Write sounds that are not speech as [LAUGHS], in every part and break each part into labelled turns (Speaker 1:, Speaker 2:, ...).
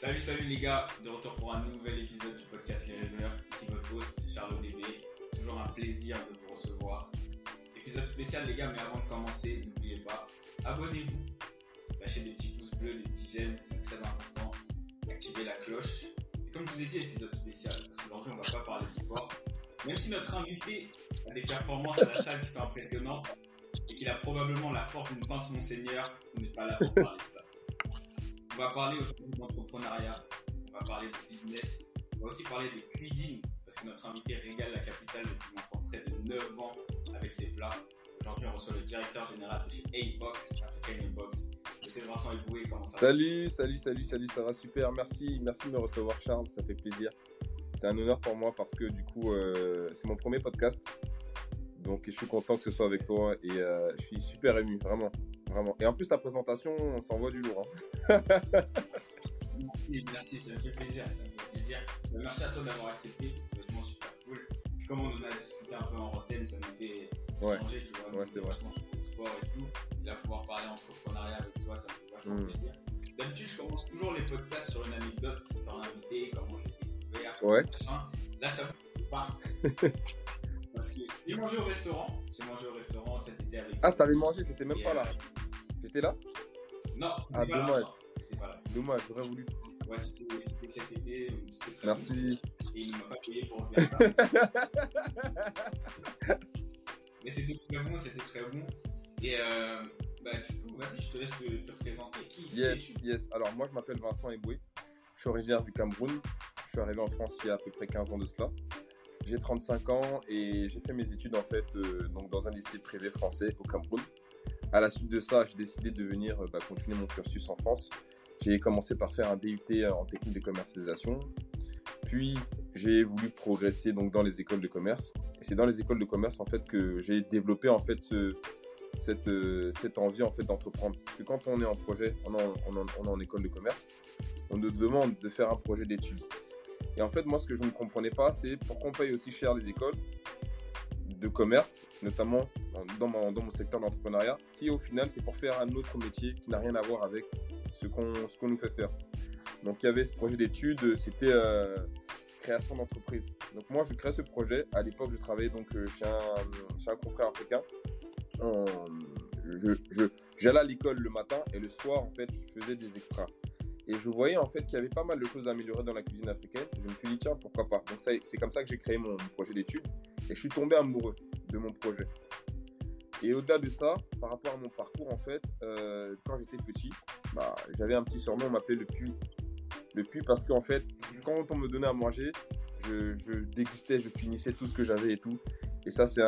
Speaker 1: Salut, salut les gars, de retour pour un nouvel épisode du podcast Les Rêveurs. Ici votre host, Charles ODB. Toujours un plaisir de vous recevoir. Épisode spécial les gars, mais avant de commencer, n'oubliez pas, abonnez-vous. Lâchez des petits pouces bleus, des petits j'aime, c'est très important. Activez la cloche. Et comme je vous ai dit, épisode spécial, parce qu'aujourd'hui on va pas parler de sport. Même si notre invité a des performances à la salle qui sont impressionnantes et qu'il a probablement la force d'une pince Monseigneur, on n'est pas là pour parler de ça. On va parler aujourd'hui d'entrepreneuriat, on va parler de business, on va aussi parler de cuisine, parce que notre invité régale la capitale depuis maintenant près de 9 ans avec ses plats. Aujourd'hui, on reçoit le directeur général de chez A-Box, African. Monsieur Vincent Eboué, comment ça va?
Speaker 2: Salut, salut, salut, salut, ça va super. Merci, merci de me recevoir, Charles, ça fait plaisir. C'est un honneur pour moi parce que du coup, euh, c'est mon premier podcast. Donc, je suis content que ce soit avec toi et euh, je suis super ému, vraiment, vraiment. Et en plus, ta présentation, on s'envoie du lourd. hein. [LAUGHS]
Speaker 1: Merci, merci, ça me fait plaisir, ça me fait plaisir. Euh, Merci à toi d'avoir accepté, c'est vraiment super cool. Puis comme on en a discuté un peu en antenne, ça nous fait
Speaker 2: Ouais.
Speaker 1: changer, tu vois.
Speaker 2: Ouais, c'est vrai.
Speaker 1: sport et tout. Et là, pouvoir parler entrepreneuriat avec toi, ça me fait vachement
Speaker 2: Mm.
Speaker 1: plaisir. D'habitude, je commence toujours les podcasts sur une anecdote, sur un invité, comment j'ai découvert,
Speaker 2: Ouais.
Speaker 1: machin. Là, je t'avoue pas. [LAUGHS] Parce que j'ai mangé au restaurant, j'ai mangé au restaurant cet été avec.
Speaker 2: Ah, t'avais mangé, t'étais même pas là.
Speaker 1: euh,
Speaker 2: J'étais là
Speaker 1: Non,
Speaker 2: Ah, dommage. Dommage, j'aurais voulu.
Speaker 1: Ouais, c'était cet été, très
Speaker 2: Merci.
Speaker 1: Et il ne m'a pas payé pour dire ça. [LAUGHS] Mais c'était très bon, c'était très bon. Et euh, bah, du coup, vas-y, je te laisse te, te présenter. Qui, qui
Speaker 2: Yes, yes. Alors, moi, je m'appelle Vincent Eboué. Je suis originaire du Cameroun. Je suis arrivé en France il y a à peu près 15 ans de cela. J'ai 35 ans et j'ai fait mes études en fait euh, donc dans un lycée privé français au Cameroun. À la suite de ça, j'ai décidé de venir euh, bah, continuer mon cursus en France. J'ai commencé par faire un DUT en technique de commercialisation. Puis j'ai voulu progresser donc dans les écoles de commerce. C'est dans les écoles de commerce en fait que j'ai développé en fait ce, cette, euh, envie en fait d'entreprendre. Parce que quand on est en projet, on est en- on est en école de commerce, on nous demande de faire un projet d'études. Et en fait, moi, ce que je ne comprenais pas, c'est pourquoi on paye aussi cher les écoles de commerce, notamment dans- mon, secteur d'entrepreneuriat, si au final, c'est pour faire un autre métier qui n'a rien à voir avec ce qu'on nous fait faire. Donc, il y avait ce projet d'études, c'était euh, création d'entreprise. Donc, moi, je crée ce projet. À l'époque, je travaillais donc euh, chez un, chez confrère africain. Je, j'allais à l'école le matin et le soir, en fait, je faisais des extras. Et je voyais en fait qu'il y avait pas mal de choses à améliorer dans la cuisine africaine. Je me suis dit, tiens, pourquoi pas. Donc, c'est comme ça que j'ai créé mon projet d'études. Et je suis tombé amoureux de mon projet. Et au-delà de ça, par rapport à mon parcours, en fait, euh, quand j'étais petit, bah, j'avais un petit surnom, on m'appelait le puits. Le puits parce qu'en fait, quand on me donnait à manger, je, dégustais, je finissais tout ce que j'avais et tout. Et ça, c'est.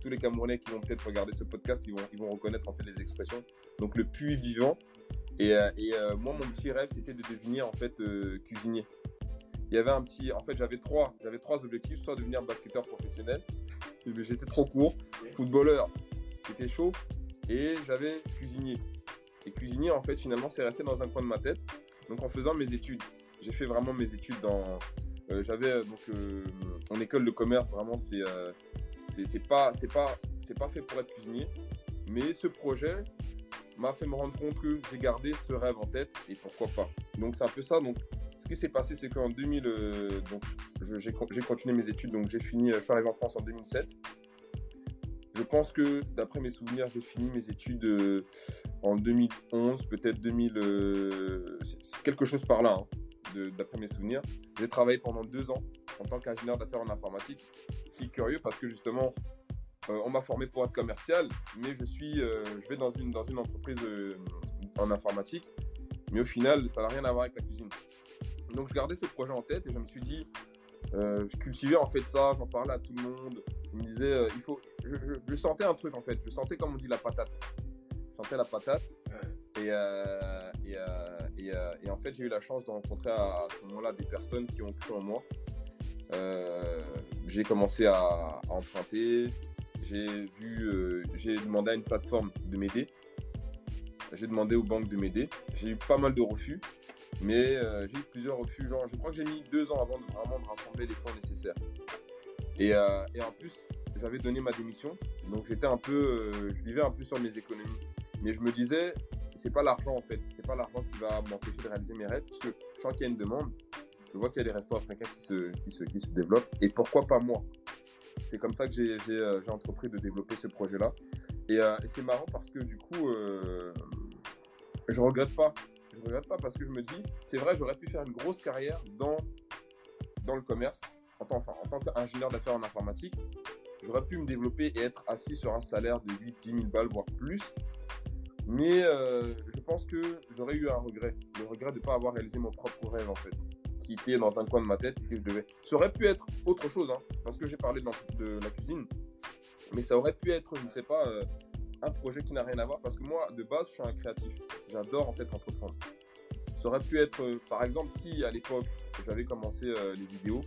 Speaker 2: Tous les Camerounais qui vont peut-être regarder ce podcast, ils vont, ils vont reconnaître en fait les expressions. Donc, le puits vivant. Et, euh, et, euh, moi, mon petit rêve, c'était de devenir en fait euh, cuisinier. Il y avait un petit. En fait, j'avais trois, j'avais trois objectifs soit devenir basketteur professionnel, [LAUGHS] mais j'étais trop court. Footballeur, c'était chaud. Et j'avais cuisinier. Et cuisinier, en fait, finalement, c'est resté dans un coin de ma tête. Donc, en faisant mes études, j'ai fait vraiment mes études dans. euh, j'avais donc euh, en école de commerce, vraiment, c'est euh, c'est c'est pas, c'est pas, c'est pas fait pour être cuisinier. Mais ce projet m'a fait me rendre compte que j'ai gardé ce rêve en tête et pourquoi pas. Donc, c'est un peu ça. Donc, ce qui s'est passé, c'est qu'en 2000, euh, donc, j'ai con- j'ai continué mes études. Donc, j'ai fini, euh, je suis arrivé en France en 2007. Je pense que, d'après mes souvenirs, j'ai fini mes études euh, en 2011, peut-être 2000, euh, c'est- c'est quelque chose par là, hein, d'après mes souvenirs. J'ai travaillé pendant deux ans en tant qu'ingénieur d'affaires en informatique, qui est curieux parce que justement, euh, on m'a formé pour être commercial, mais je suis, euh, je vais dans une, dans une entreprise euh, en informatique, mais au final, ça n'a rien à voir avec la cuisine. Donc, je gardais ce projet en tête et je me suis dit, je cultivais en fait ça, j'en parlais à tout le monde. Je me disais, il faut. Je, je- je sentais un truc en fait. Je sentais, comme on dit, la patate. Je sentais la patate. Et, et, et, et en fait, j'ai eu la chance de rencontrer à, ce moment-là des personnes qui ont cru en moi. J'ai commencé à, à emprunter. J'ai vu, euh, j'ai demandé à une plateforme de m'aider. J'ai demandé aux banques de m'aider. J'ai eu pas mal de refus, mais euh, j'ai eu plusieurs refus. Je crois que j'ai mis deux ans avant de vraiment de rassembler les fonds nécessaires. Et, euh, et en plus, j'avais donné ma démission, donc j'étais un peu, je vivais un peu sur mes économies. Mais je me disais, c'est pas l'argent en fait. C'est pas l'argent qui va m'empêcher de réaliser mes rêves, parce que je sens qu'il y a une demande. Je vois qu'il y a des restaurants africains qui se, qui se, qui se développent. Et pourquoi pas moi? C'est comme ça que j'ai euh, entrepris de développer ce projet-là. Et, euh, et c'est marrant parce que du coup, euh, je regrette pas. Je regrette pas parce que je me dis, c'est vrai, j'aurais pu faire une grosse carrière dans, dans le commerce en tant, en tant qu'ingénieur d'affaires en informatique. J'aurais pu me développer et être assis sur un salaire de 8, 10 000 balles, voire plus. Mais euh, je pense que j'aurais eu un regret. Le regret de ne pas avoir réalisé mon propre rêve, en fait. Qui était dans un coin de ma tête que je devais. Ça aurait pu être autre chose, hein, parce que j'ai parlé de, la cuisine. Mais ça aurait pu être, je ne sais pas, euh, un projet qui n'a rien à voir. Parce que moi, de base, je suis un créatif. J'adore, en fait, entreprendre. Ça aurait pu être, euh, par exemple, si à l'époque, j'avais commencé les vidéos,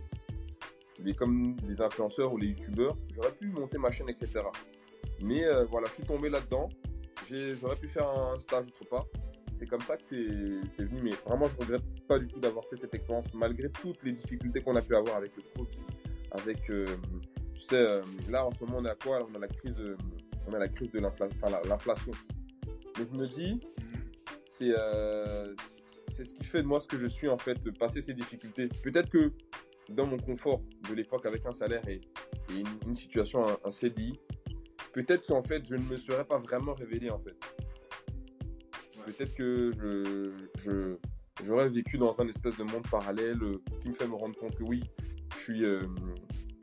Speaker 2: mais comme les influenceurs ou les youtubeurs, j'aurais pu monter ma chaîne, etc. Mais voilà, je suis tombé là-dedans j'aurais pu faire un stage autre part. C'est comme ça que c'est venu, mais vraiment, je regrette pas du tout d'avoir fait cette expérience, malgré toutes les difficultés qu'on a pu avoir avec le pro, avec, euh, tu sais, euh, là en ce moment on est à quoi On a la crise, euh, on a la crise de l'inflation. Donc je me dis, c'est ce qui fait de moi ce que je suis en fait, passer ces difficultés. Peut-être que dans mon confort de l'époque avec un salaire et, une, situation, un, un CDI, peut-être qu'en fait, je ne me serais pas vraiment révélé, en fait. Peut-être que je, j'aurais vécu dans un espèce de monde parallèle euh, qui me fait me rendre compte que oui, je suis, euh,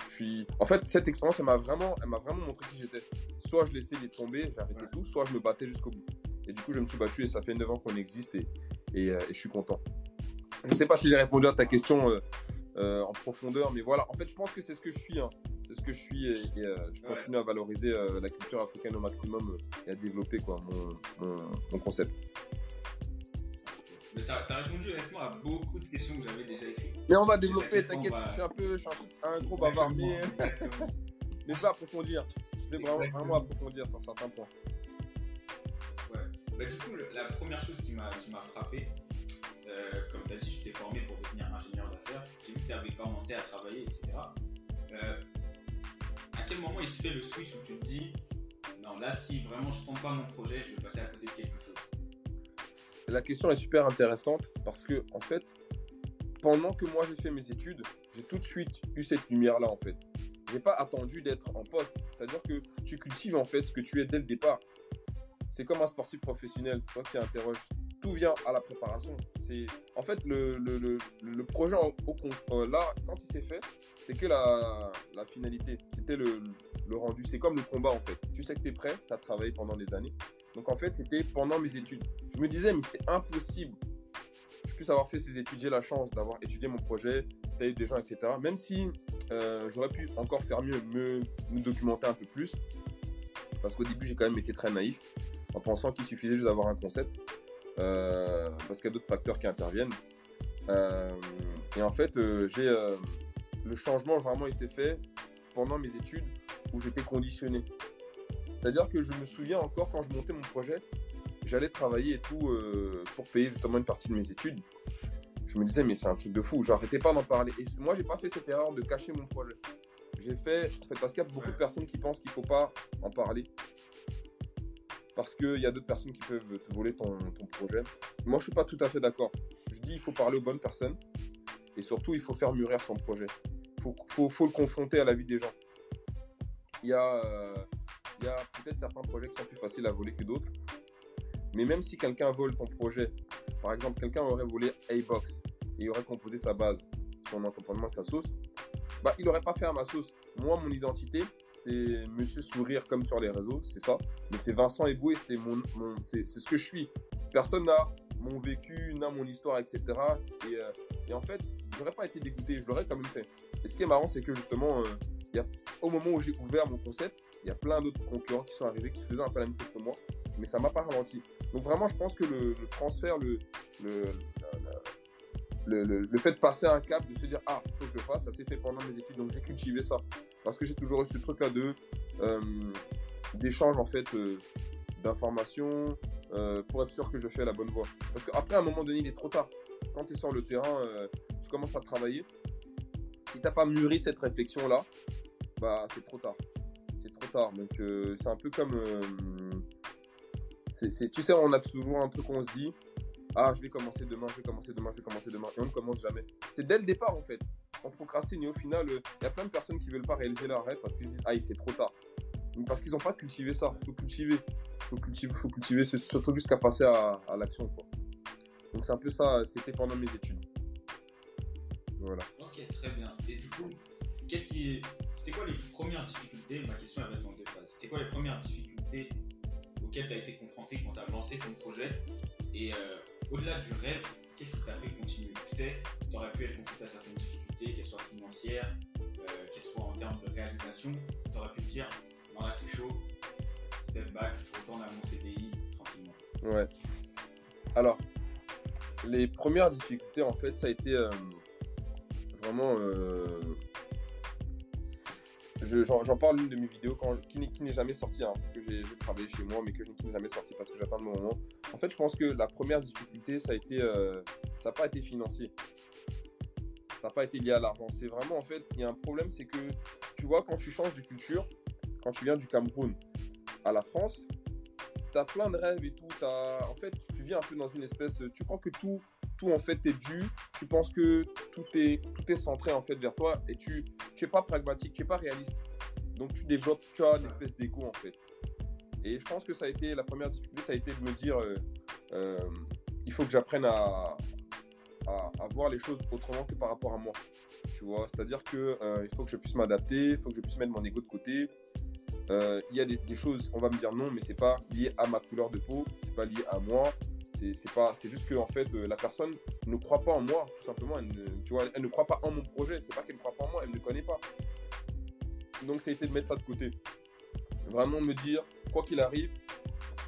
Speaker 2: je suis... En fait, cette expérience, elle m'a vraiment, elle m'a vraiment montré qui j'étais. Soit je laissais les tomber, j'arrêtais tout, soit je me battais jusqu'au bout. Et du coup, je me suis battu et ça fait 9 ans qu'on existe et, et, euh, je suis content. Je ne sais pas si j'ai répondu à ta question en profondeur, mais voilà. En fait, je pense que c'est ce que je suis. Hein c'est ce que je suis et, euh, je continue à valoriser euh, la culture africaine au maximum euh, et à développer quoi, mon, concept.
Speaker 1: Mais tu as, répondu honnêtement à beaucoup de questions que j'avais déjà écrites.
Speaker 2: Mais on va développer, t'inquiète, je suis un peu, je suis un, gros bavard, mais, [LAUGHS] mais je vais approfondir. Je vais vraiment, approfondir sur certains points.
Speaker 1: Ouais. Bah, du coup, la première chose qui m'a frappé, comme tu as dit, je t'ai formé pour devenir ingénieur d'affaires. J'ai vu que tu avais commencé à travailler, etc quel moment il se fait le switch où tu te dis non, là, si vraiment je tombe pas mon projet, je vais passer à côté de quelque chose?
Speaker 2: La question est super intéressante parce que, en fait, pendant que moi j'ai fait mes études, j'ai tout de suite eu cette lumière-là, en fait. J'ai pas attendu d'être en poste. C'est-à-dire que tu cultives, en fait, ce que tu es dès le départ. C'est comme un sportif professionnel, toi qui interroges tout vient à la préparation. C'est en fait le, le, le, projet au, euh, là quand il s'est fait, c'est que la, la, finalité, c'était le, rendu. C'est comme le combat en fait. Tu sais que tu es prêt, tu as travaillé pendant des années. Donc en fait, c'était pendant mes études. Je me disais mais c'est impossible. Je puisse avoir fait ces études, j'ai la chance d'avoir étudié mon projet, d'aller des gens, etc. Même si euh, j'aurais pu encore faire mieux, me documenter un peu plus. Parce qu'au début, j'ai quand même été très naïf en pensant qu'il suffisait juste d'avoir un concept. Euh, parce qu'il y a d'autres facteurs qui interviennent. Euh, et en fait, euh, j'ai le changement vraiment il s'est fait pendant mes études où j'étais conditionné. C'est-à-dire que je me souviens encore quand je montais mon projet, j'allais travailler et tout pour payer justement une partie de mes études. Je me disais mais c'est un truc de fou, j'arrêtais pas d'en parler. Et moi j'ai pas fait cette erreur de cacher mon projet. J'ai fait, en fait parce qu'il y a beaucoup de personnes qui pensent qu'il faut pas en parler parce qu'il y a d'autres personnes qui peuvent te voler ton, projet. Moi, je suis pas tout à fait d'accord. Je dis il faut parler aux bonnes personnes et surtout, il faut faire mûrir son projet. Il faut, le confronter à la vie des gens. Il y a, euh, a peut-être certains projets qui sont plus faciles à voler que d'autres. Mais même si quelqu'un vole ton projet, par exemple, quelqu'un aurait volé A-Box et aurait composé sa base, son accompagnement, sa sauce, bah, il n'aurait pas fait à ma sauce. Moi, mon identité, c'est Monsieur Sourire comme sur les réseaux, c'est ça. Mais c'est Vincent Eboué, c'est c'est ce que je suis. Personne n'a mon vécu, n'a mon histoire, etc. Et, euh, et en fait, j'aurais pas été dégoûté, je l'aurais quand même fait. Et ce qui est marrant, c'est que justement, euh, au moment où j'ai ouvert mon concept, il y a plein d'autres concurrents qui sont arrivés qui faisaient un peu la même chose que moi, mais ça m'a pas ralenti. Donc vraiment, je pense que le, transfert, le, le, le, le, fait de passer un cap, de se dire ah, faut que je le fasse, ça s'est fait pendant mes études, donc j'ai cultivé ça. Parce que j'ai toujours eu ce truc-là de euh, d'échange en fait euh, d'informations euh, pour être sûr que je fais la bonne voie. Parce qu'après, à un moment donné, il est trop tard. Quand tu es sur le terrain, tu commences à travailler. Si tu n'as pas mûri cette réflexion-là, bah c'est trop tard. C'est trop tard. Donc c'est un peu comme tu sais, on a toujours un truc, on se dit, ah, je vais commencer demain, je vais commencer demain, je vais commencer demain, et on ne commence jamais. C'est dès le départ, en fait. On procrastine, et au final, il y a plein de personnes qui veulent pas réaliser leur rêve parce qu'ils disent, ah, c'est trop tard. Parce qu'ils n'ont pas cultivé ça. Faut cultiver. Faut cultiver, faut cultiver surtout jusqu'à passer à, l'action. Donc c'est un peu ça, c'était pendant mes études.
Speaker 1: Voilà. Ok, très bien. Et du coup, qu'est-ce qui C'était quoi les premières difficultés? Ma question elle va être deux C'était quoi les premières difficultés auxquelles tu as été confronté quand tu as lancé ton projet? Et euh, au-delà du rêve, qu'est-ce qui t'a fait continuer? Tu sais, tu aurais pu être confronté à certaines difficultés, qu'elles soient financières, euh, soient en termes de réalisation. Tu aurais pu te dire, non là c'est chaud, step back, je retourne à mon CDI tranquillement.
Speaker 2: Ouais. Alors, les premières difficultés, en fait, ça a été euh, vraiment. Euh, j'en parle une de mes vidéos qui n'est jamais sortie, hein, que j'ai travaillé chez moi, mais que, qui n'est jamais sortie parce que j'attends le moment. En fait, je pense que la première difficulté, ça a euh, ça n'a pas été financier. Ça n'a pas été lié à l'argent. C'est vraiment, en fait, il y a un problème, c'est que, tu vois, quand tu changes de culture, quand tu viens du Cameroun à la France, tu as plein de rêves et tout. en fait, tu vis un peu dans une espèce. Tu crois que tout, tout en fait est dû. Tu penses que tout est, tout est centré en fait vers toi et tu n'es pas pragmatique, tu n'es pas réaliste. Donc tu développes, tu as une espèce d'égo en fait. Et je pense que ça a été la première difficulté, ça a été de me dire euh, euh, il faut que j'apprenne à, à, voir les choses autrement que par rapport à moi. Tu vois, c'est-à-dire que euh, il faut que je puisse m'adapter, il faut que je puisse mettre mon ego de côté, euh, il y a des, choses, on va me dire non, mais c'est pas lié à ma couleur de peau, c'est pas lié à moi. C'est pas, c'est juste que en fait, euh, la personne ne croit pas en moi, tout simplement. Elle ne, tu vois, elle ne croit pas en mon projet. C'est pas qu'elle ne croit pas en moi, elle ne connaît pas. Donc, a été de mettre ça de côté. Vraiment me dire, quoi qu'il arrive,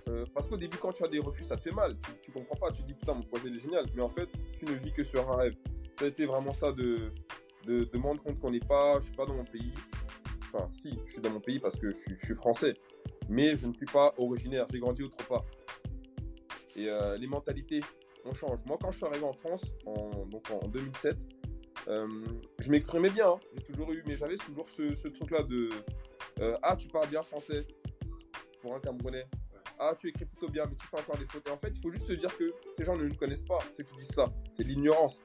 Speaker 2: euh, parce qu'au début, quand tu as des refus, ça te fait mal. Tu, comprends pas. Tu dis putain, mon projet est génial. Mais en fait, tu ne vis que sur un rêve. Ça a été vraiment ça de, de, de me rendre compte qu'on n'est pas, je suis pas dans mon pays, Enfin, si, je suis dans mon pays parce que je suis, français. Mais je ne suis pas originaire. J'ai grandi autre part. Et euh, les mentalités, on change. Moi, quand je suis arrivé en France, en, donc en 2007, euh, je m'exprimais bien. Hein. J'ai toujours eu, mais j'avais toujours ce, truc-là de Ah, tu parles bien français pour un Camerounais. Ah, tu écris plutôt bien, mais tu fais encore des fautes. En fait, il faut juste te dire que ces gens ne nous connaissent pas, ceux qui disent ça. C'est l'ignorance.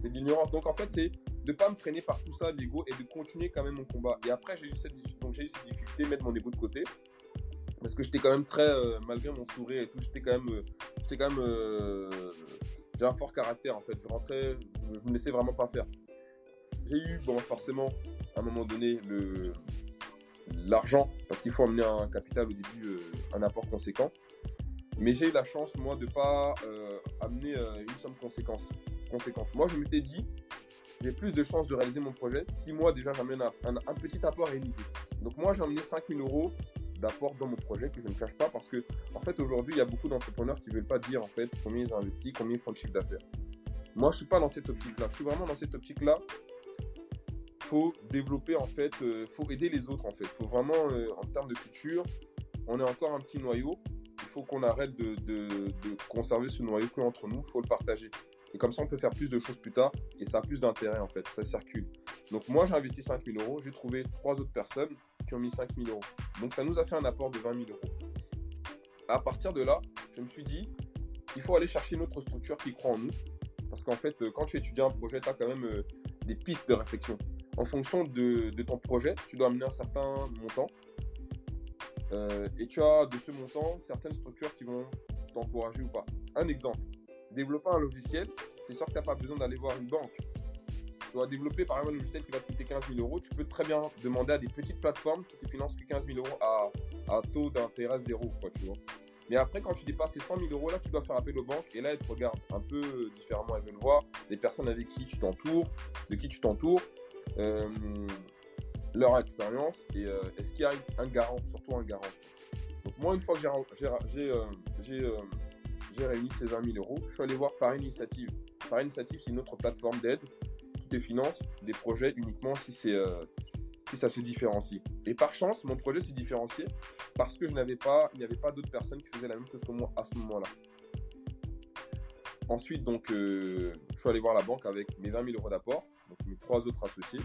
Speaker 2: C'est l'ignorance. Donc, en fait, c'est de pas me freiner par tout ça, l'ego, et de continuer quand même mon combat. Et après, j'ai eu cette, donc j'ai eu cette difficulté, mettre mon ego de côté, parce que j'étais quand même très, euh, malgré mon sourire et tout, j'étais quand même, euh, j'étais quand même, euh, j'ai un fort caractère en fait. Je rentrais, je, me laissais vraiment pas faire. J'ai eu, bon, forcément, à un moment donné, le l'argent, parce qu'il faut amener un capital au début, un apport conséquent. Mais j'ai eu la chance, moi, de pas amener une somme conséquente. Moi, je m'étais dit, j'ai plus de chances de réaliser mon projet si moi déjà j'amène un, petit apport et une idée. Donc moi j'ai emmené 5000 euros d'apport dans mon projet que je ne cache pas parce que en fait aujourd'hui il y a beaucoup d'entrepreneurs qui ne veulent pas dire en fait combien ils investissent, combien ils font de chiffre d'affaires. Moi je suis pas dans cette optique là, je suis vraiment dans cette optique là. Faut développer en fait, euh, faut aider les autres en fait. Faut vraiment euh, en termes de culture, on est encore un petit noyau. Il faut qu'on arrête de, de, conserver ce noyau que entre nous, faut le partager. Et comme ça, on peut faire plus de choses plus tard et ça a plus d'intérêt en fait, ça circule. Donc moi, j'ai investi 5 000 euros, j'ai trouvé trois autres personnes qui ont mis 5 000 euros. Donc ça nous a fait un apport de 20 000 euros. À partir de là, je me suis dit, il faut aller chercher une autre structure qui croit en nous. Parce qu'en fait, quand tu étudies un projet, tu as quand même euh, des pistes de réflexion. En fonction de, ton projet, tu dois amener un certain montant. Euh, et tu as de ce montant certaines structures qui vont t'encourager ou pas. Un exemple, développer un logiciel, c'est sûr que tu n'as pas besoin d'aller voir une banque. Tu vas développer par exemple un logiciel qui va te coûter 15 000 euros. Tu peux très bien demander à des petites plateformes qui te financent que 15 000 euros à, taux d'intérêt zéro, quoi, tu vois. Mais après, quand tu dépasses les 100 000 euros, là, tu dois faire appel aux banques. Et là, elles te regardent un peu différemment. Elles veulent voir les personnes avec qui tu t'entoures, de qui tu t'entoures, euh, leur expérience et euh, est-ce qu'il y a un garant, surtout un garant? Donc, moi, une fois que j'ai euh, j'ai réuni ces 20 000 euros. Je suis allé voir par initiative. Par initiative, c'est une autre plateforme d'aide qui te finance des projets uniquement si, c'est, euh, si ça se différencie. Et par chance, mon projet s'est différencié parce que je n'avais pas, il n'y avait pas d'autres personnes qui faisaient la même chose que moi à ce moment-là. Ensuite, donc, euh, je suis allé voir la banque avec mes 20 000 euros d'apport, donc mes trois autres associés,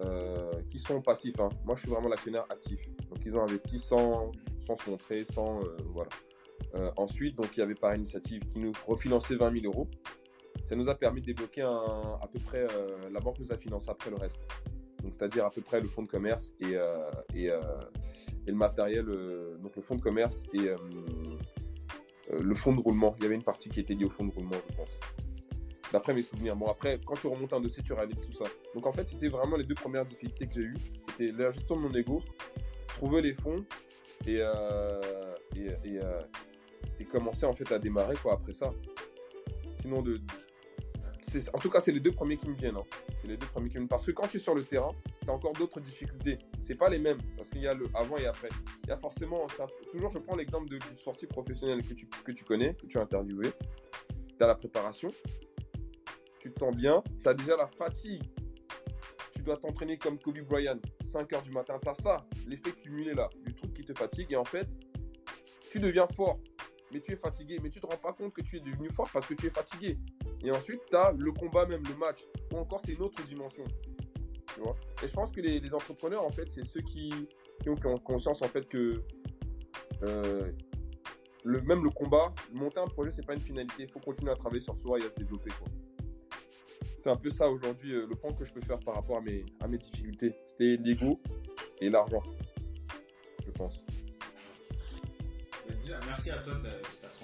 Speaker 2: euh, qui sont passifs. Hein. Moi, je suis vraiment l'actionnaire actif. Donc, ils ont investi 100, sans se montrer, sans. voilà. ensuite, donc, il y avait par initiative qui nous refinançait 20 000 euros. Ça nous a permis de débloquer à peu près. la banque nous a financé après le reste. Donc, c'est-à-dire à peu près le fonds de commerce et, et, et le matériel, donc le fonds de commerce et le fonds de roulement. Il y avait une partie qui était liée au fonds de roulement, je pense d'après mes souvenirs. Bon, après, quand tu remontes un dossier, tu réalises tout ça. Donc, en fait, c'était vraiment les deux premières difficultés que j'ai eues. C'était la gestion de mon ego, trouver les fonds et, euh, euh, et, commencer en fait à démarrer quoi, après ça. Sinon, de, en tout cas, c'est les deux premiers qui me viennent. Hein. C'est les deux premiers qui me viennent. Parce que quand tu es sur le terrain, tu as encore d'autres difficultés. C'est pas les mêmes. Parce qu'il y a le avant et après. Il y a forcément. toujours, je prends l'exemple du sportif professionnel que tu, que tu connais, que tu as interviewé. As la préparation tu te sens bien, tu as déjà la fatigue. Tu dois t'entraîner comme Kobe Bryant, 5 heures du matin. Tu as ça, l'effet cumulé là, du truc qui te fatigue. Et en fait, tu deviens fort, mais tu es fatigué. Mais tu te rends pas compte que tu es devenu fort parce que tu es fatigué. Et ensuite, tu as le combat même, le match. Ou encore, c'est une autre dimension. Tu vois? Et je pense que les, entrepreneurs, en fait, c'est ceux qui, ont, conscience, en fait, que euh, le, même le combat, monter un projet, c'est pas une finalité. Il faut continuer à travailler sur soi et à se développer. Quoi c'est un peu ça aujourd'hui, euh, le point que je peux faire par rapport à mes, à mes difficultés. C'était l'ego et l'argent, je pense.
Speaker 1: Déjà, merci à toi.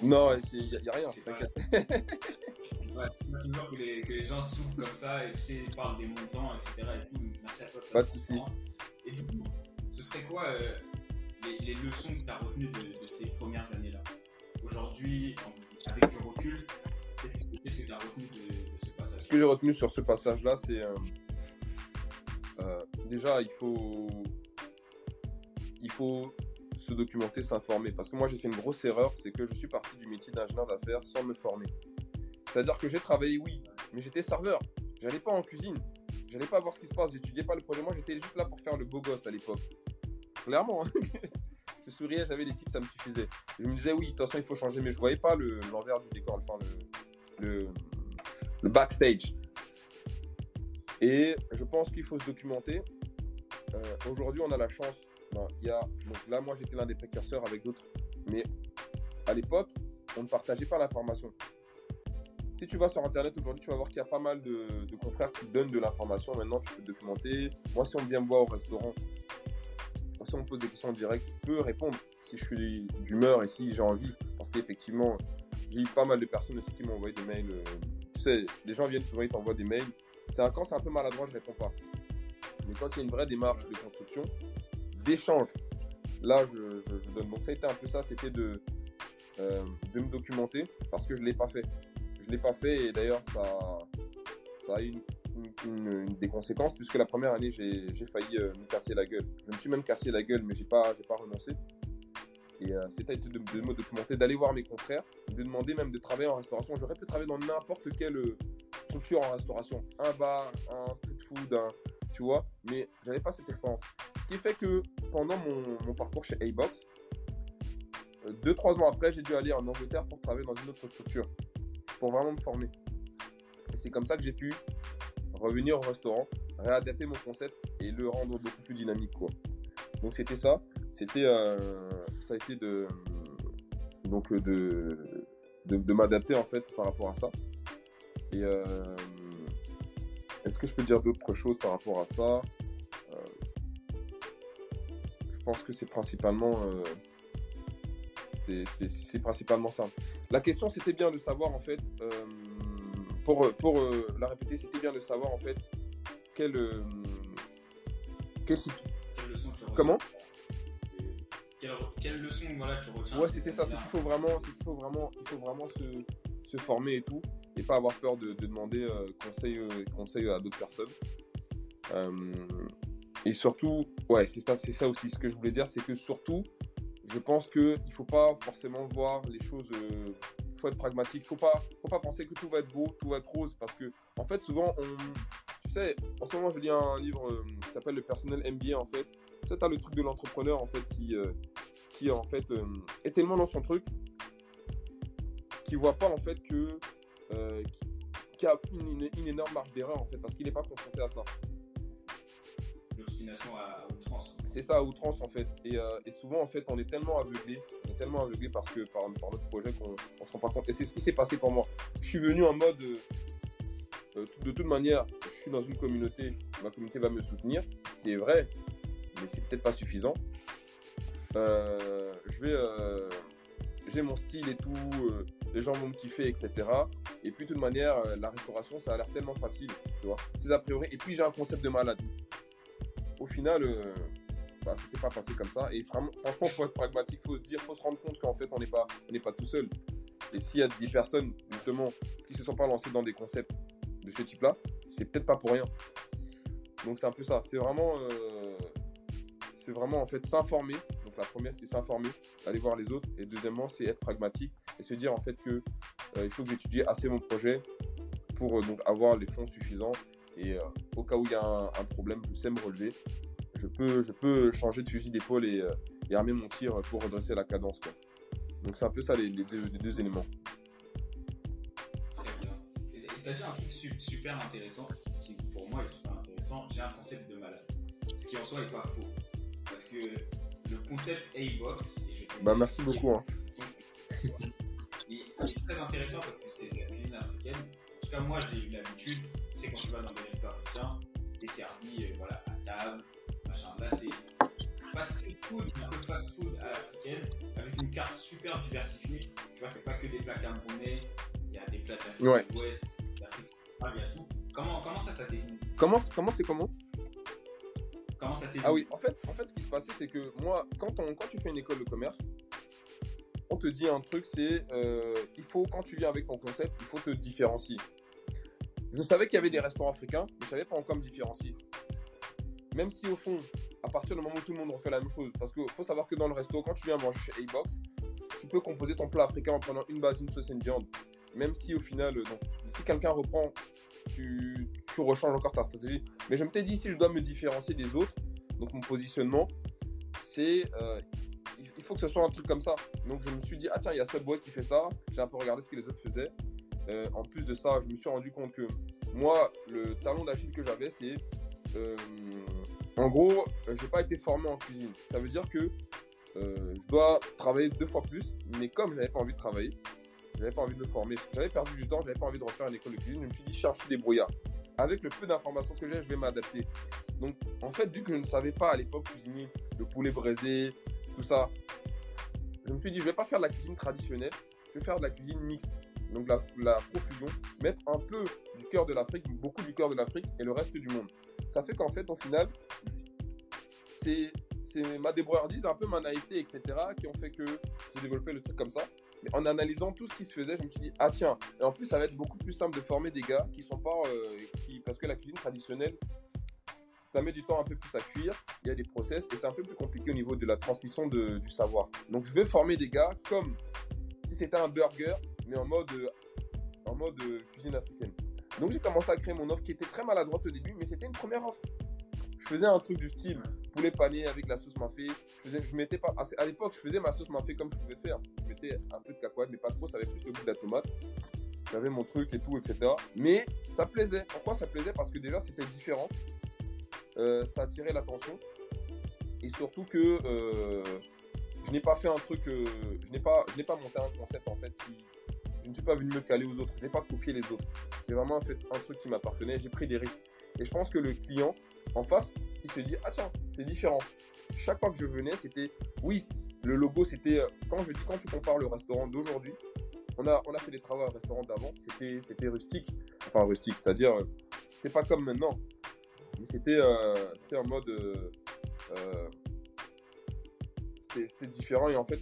Speaker 2: non, il n'y a, rien,
Speaker 1: t'inquiète. [LAUGHS] ouais, toujours que les, que les gens souffrent comme ça et tu sais, ils parlent des montants, etc. Et tout. Merci à toi.
Speaker 2: Pas de soucis.
Speaker 1: Et du coup, ce serait quoi euh, les, les, leçons que tu as retenues de, de ces premières années-là? Aujourd'hui, avec du recul, qu'est-ce que tu as retenu de, ce passage
Speaker 2: Ce que j'ai retenu sur ce passage-là, c'est euh, euh, déjà, il faut, il faut se documenter, s'informer. Parce que moi, j'ai fait une grosse erreur, c'est que je suis parti du métier d'ingénieur d'affaires sans me former. C'est-à-dire que j'ai travaillé, oui, mais j'étais serveur. J'allais pas en cuisine. J'allais pas voir ce qui se passe. J'étudiais pas le projet. Moi, j'étais juste là pour faire le beau gosse à l'époque. Clairement. Hein. [LAUGHS] je souriais, j'avais des types, ça me suffisait. Je me disais, oui, de toute façon, il faut changer, mais je voyais pas l'envers du décor, enfin, le, le backstage. Et je pense qu'il faut se documenter. Euh, aujourd'hui, on a la chance. il y a, donc là, moi, j'étais l'un des précurseurs avec d'autres. Mais à l'époque, on ne partageait pas l'information. Si tu vas sur Internet aujourd'hui, tu vas voir qu'il y a pas mal de, confrères qui donnent de l'information. Maintenant, tu peux te documenter. Moi, si on vient me voir au restaurant, si on me pose des questions en direct, je peux répondre si je suis d'humeur et si j'ai envie. Parce qu'effectivement, j'ai eu pas mal de personnes aussi qui m'ont envoyé des mails. Euh, tu sais, les gens viennent souvent, ils t'envoient des mails. C'est un, quand c'est un peu maladroit, je réponds pas. Mais quand il y a une vraie démarche de construction, d'échange, là, je, donne. Donc, ça a été un peu ça, c'était de, euh, de me documenter parce que je ne l'ai pas fait. Je ne l'ai pas fait et d'ailleurs, ça, ça a eu une, des conséquences puisque la première année, j'ai failli euh, me casser la gueule. Je me suis même cassé la gueule, mais je n'ai pas, pas renoncé. Et euh, de, de, me documenter, d'aller voir mes confrères, de demander même de travailler en restauration. J'aurais pu travailler dans n'importe quelle euh, structure en restauration. Un bar, un street food, tu vois. Mais j'avais pas cette expérience. Ce qui fait que pendant mon, parcours chez A-Box, euh, deux, trois ans après, j'ai dû aller en Angleterre pour travailler dans une autre structure. Pour vraiment me former. Et c'est comme ça que j'ai pu revenir au restaurant, réadapter mon concept et le rendre beaucoup plus dynamique. Quoi. Donc c'était ça. C'était ça a été de, donc de, de, m'adapter en fait par rapport à ça. Et euh, est-ce que je peux dire d'autres choses par rapport à ça? Euh, Je pense que c'est principalement, euh, c'est principalement ça. La question, c'était bien de savoir en fait, pour, pour la répéter, c'était bien de savoir en fait quelle, quelle, comment?
Speaker 1: Quelle, leçon voilà, tu retiens
Speaker 2: Ouais, c'est ça. C'est qu'il faut vraiment, qu'il faut vraiment, il faut vraiment se, se, former et tout, et pas avoir peur de, demander euh, conseil, euh, conseil à d'autres personnes. Euh, et surtout, ouais, c'est ça, c'est ça aussi. Ce que je voulais dire, c'est que surtout, je pense que il faut pas forcément voir les choses. il faut être pragmatique. Faut pas, faut pas penser que tout va être beau, tout va être rose, parce que en fait, souvent, on, tu sais, en ce moment, je lis un livre qui s'appelle le personnel MBA en fait c'est le truc de l'entrepreneur en fait qui, euh, qui en fait euh, est tellement dans son truc qu'il voit pas en fait que euh, qui, a une, énorme marge d'erreur en fait parce qu'il n'est pas confronté à ça.
Speaker 1: L'obstination à outrance.
Speaker 2: C'est ça, à outrance en fait. Et, euh, et, souvent en fait, on est tellement aveuglé, on est tellement aveuglé parce que par, par notre projet qu'on ne se rend pas compte. Et c'est ce qui s'est passé pour moi. Je suis venu en mode, euh, de toute manière, je suis dans une communauté, ma communauté va me soutenir, ce qui est vrai, mais c'est peut-être pas suffisant. Je vais, j'ai mon style et tout, les gens vont me kiffer, etc. Et puis de toute manière, la restauration, ça a l'air tellement facile, tu vois. C'est a priori. Et puis j'ai un concept de malade au final, euh, bah, ça s'est pas passé comme ça. Et franchement, faut être pragmatique, faut se dire, faut se rendre compte qu'en fait, on n'est pas, on pas tout seul. Et s'il y a des personnes, justement, qui se sont pas lancées dans des concepts de ce type-là, c'est peut-être pas pour rien. Donc c'est un peu ça. C'est vraiment, euh, c'est vraiment en fait s'informer. La première, c'est s'informer, aller voir les autres. Et deuxièmement, c'est être pragmatique et se dire en fait que euh, il faut que j'étudie assez mon projet pour donc avoir les fonds suffisants et euh, au cas où il y a un, problème, je sais me relever. Je peux, je peux changer de fusil d'épaule et, euh, et, armer mon tir pour redresser la cadence. Quoi. Donc c'est un peu ça les, deux, les deux, éléments.
Speaker 1: Très bien. Tu as dit un truc super intéressant, qui pour moi est super intéressant. J'ai un concept de malade. Ce qui en soi n'est pas faux. Parce que le concept A-Box.
Speaker 2: Bah merci beaucoup. Hein. [LAUGHS]
Speaker 1: il est très intéressant parce que c'est la cuisine africaine. En tout cas, moi j'ai eu l'habitude quand tu vas dans des restaurants africains, t'es servi euh, voilà, à table, machin. Là, c'est pas street food, un peu fast food à l'africaine, avec une carte super diversifiée. Tu vois, c'est pas que des plats camerounais, il y a des plats d'Afrique ouais. de l'Ouest, d'Afrique centrale, il y a tout. Comment, comment ça, ça venu?
Speaker 2: Comment comment c'est comment
Speaker 1: Comment?
Speaker 2: Ah oui, en fait, en fait, ce qui se passait, c'est que moi, quand, on, quand tu fais une école de commerce, on te dit un truc, c'est euh, il faut, quand tu viens avec ton concept, il faut te différencier. Je savais qu'il y avait des restaurants africains, mais je savais pas encore me différencier. Même si au fond, à partir du moment où tout le monde refait la même chose, parce qu'il faut savoir que dans le resto, quand tu viens manger chez A-Box, tu peux composer ton plat africain en prenant une base, une sauce et une viande. Même si au final, donc, si quelqu'un reprend, tu, tu rechanges encore ta stratégie. Mais je me t'ai dit, si je dois me différencier des autres, donc mon positionnement, c'est euh, il faut que ce soit un truc comme ça. Donc je me suis dit, ah tiens, il y a Subway qui fait ça. J'ai un peu regardé ce que les autres faisaient. Euh, en plus de ça, je me suis rendu compte que moi, le talon d'Achille que j'avais, c'est. Euh, en gros, j'ai pas été formé en cuisine. Ça veut dire que je dois travailler deux fois plus, mais comme j'avais pas envie de travailler, j'avais pas envie de me former, j'avais perdu du temps, j'avais pas envie de refaire une école de cuisine, je me suis dit, cherche des brouillards. Avec le peu d'informations que j'ai, je vais m'adapter. Donc, en fait, vu que je ne savais pas à l'époque cuisiner le poulet braisé, tout ça, je me suis dit, je vais pas faire de la cuisine traditionnelle, je vais faire de la cuisine mixte donc la, profusion, mettre un peu du cœur de l'Afrique, beaucoup du cœur de l'Afrique et le reste du monde. Ça fait qu'en fait, au final, c'est ma débrouillardise, un peu ma naïveté, etc., qui ont fait que j'ai développé le truc comme ça. Mais en analysant tout ce qui se faisait, je me suis dit, ah tiens, et en plus, ça va être beaucoup plus simple de former des gars qui sont pas. Euh, parce que la cuisine traditionnelle, ça met du temps un peu plus à cuire, il y a des process, et c'est un peu plus compliqué au niveau de la transmission du savoir. Donc, je vais former des gars comme si c'était un burger, mais en mode, euh, en mode euh, cuisine africaine. Donc j'ai commencé à créer mon offre qui était très maladroite au début, mais c'était une première offre. Je faisais un truc du style poulet pané avec la sauce mafé. Je, faisais, mettais pas, à l'époque, je faisais ma sauce mafé comme je pouvais faire. Je mettais un peu de cacahuète, mais pas trop, ça avait plus le goût de la tomate. J'avais mon truc et tout, etc. Mais ça plaisait. Pourquoi ça plaisait? Parce que déjà, c'était différent. Euh, ça attirait l'attention. Et surtout que je n'ai pas fait un truc, je n'ai pas, pas monté un concept en fait je ne suis pas venu me caler aux autres. Je n'ai pas copié les autres. J'ai vraiment fait un truc qui m'appartenait. J'ai pris des risques. Et je pense que le client en face, il se dit Ah tiens, c'est différent. Chaque fois que je venais, c'était oui, le logo, c'était euh, quand je dis quand tu compares le restaurant d'aujourd'hui, on a, on a fait des travaux à restaurant d'avant, c'était, c'était rustique, enfin rustique, c'est-à-dire euh, c'est pas comme maintenant, mais c'était, euh, c'était en mode c'était différent et en fait,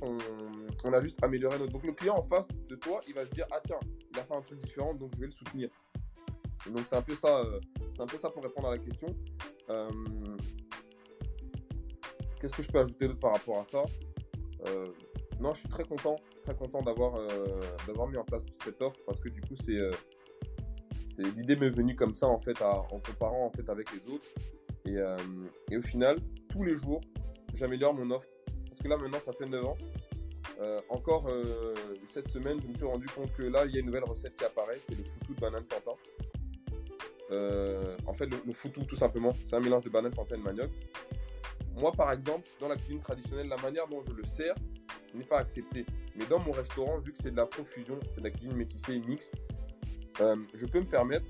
Speaker 2: on, a juste amélioré notre. Donc, le client en face de toi, il va se dire Ah, tiens, il a fait un truc différent, donc je vais le soutenir. donc, c'est un, peu ça, euh, c'est un peu ça pour répondre à la question. Euh, qu'est-ce que je peux ajouter d'autre par rapport à ça euh, Non, je suis très content, très content d'avoir d'avoir mis en place cette offre parce que du coup, c'est l'idée m'est venue comme ça en fait, en comparant en fait avec les autres. Et, au final, tous les jours, j'améliore mon offre parce que là maintenant ça fait 9 ans. Euh, encore euh, cette semaine, je me suis rendu compte que là, il y a une nouvelle recette qui apparaît, c'est le foutou de banane plantain. Euh, en fait, le, foutou, tout simplement, c'est un mélange de banane plantain et manioc. moi, par exemple, dans la cuisine traditionnelle, la manière dont je le sers n'est pas acceptée. Mais dans mon restaurant, vu que c'est de la fusion c'est de la cuisine métissée mixte, euh, je peux me permettre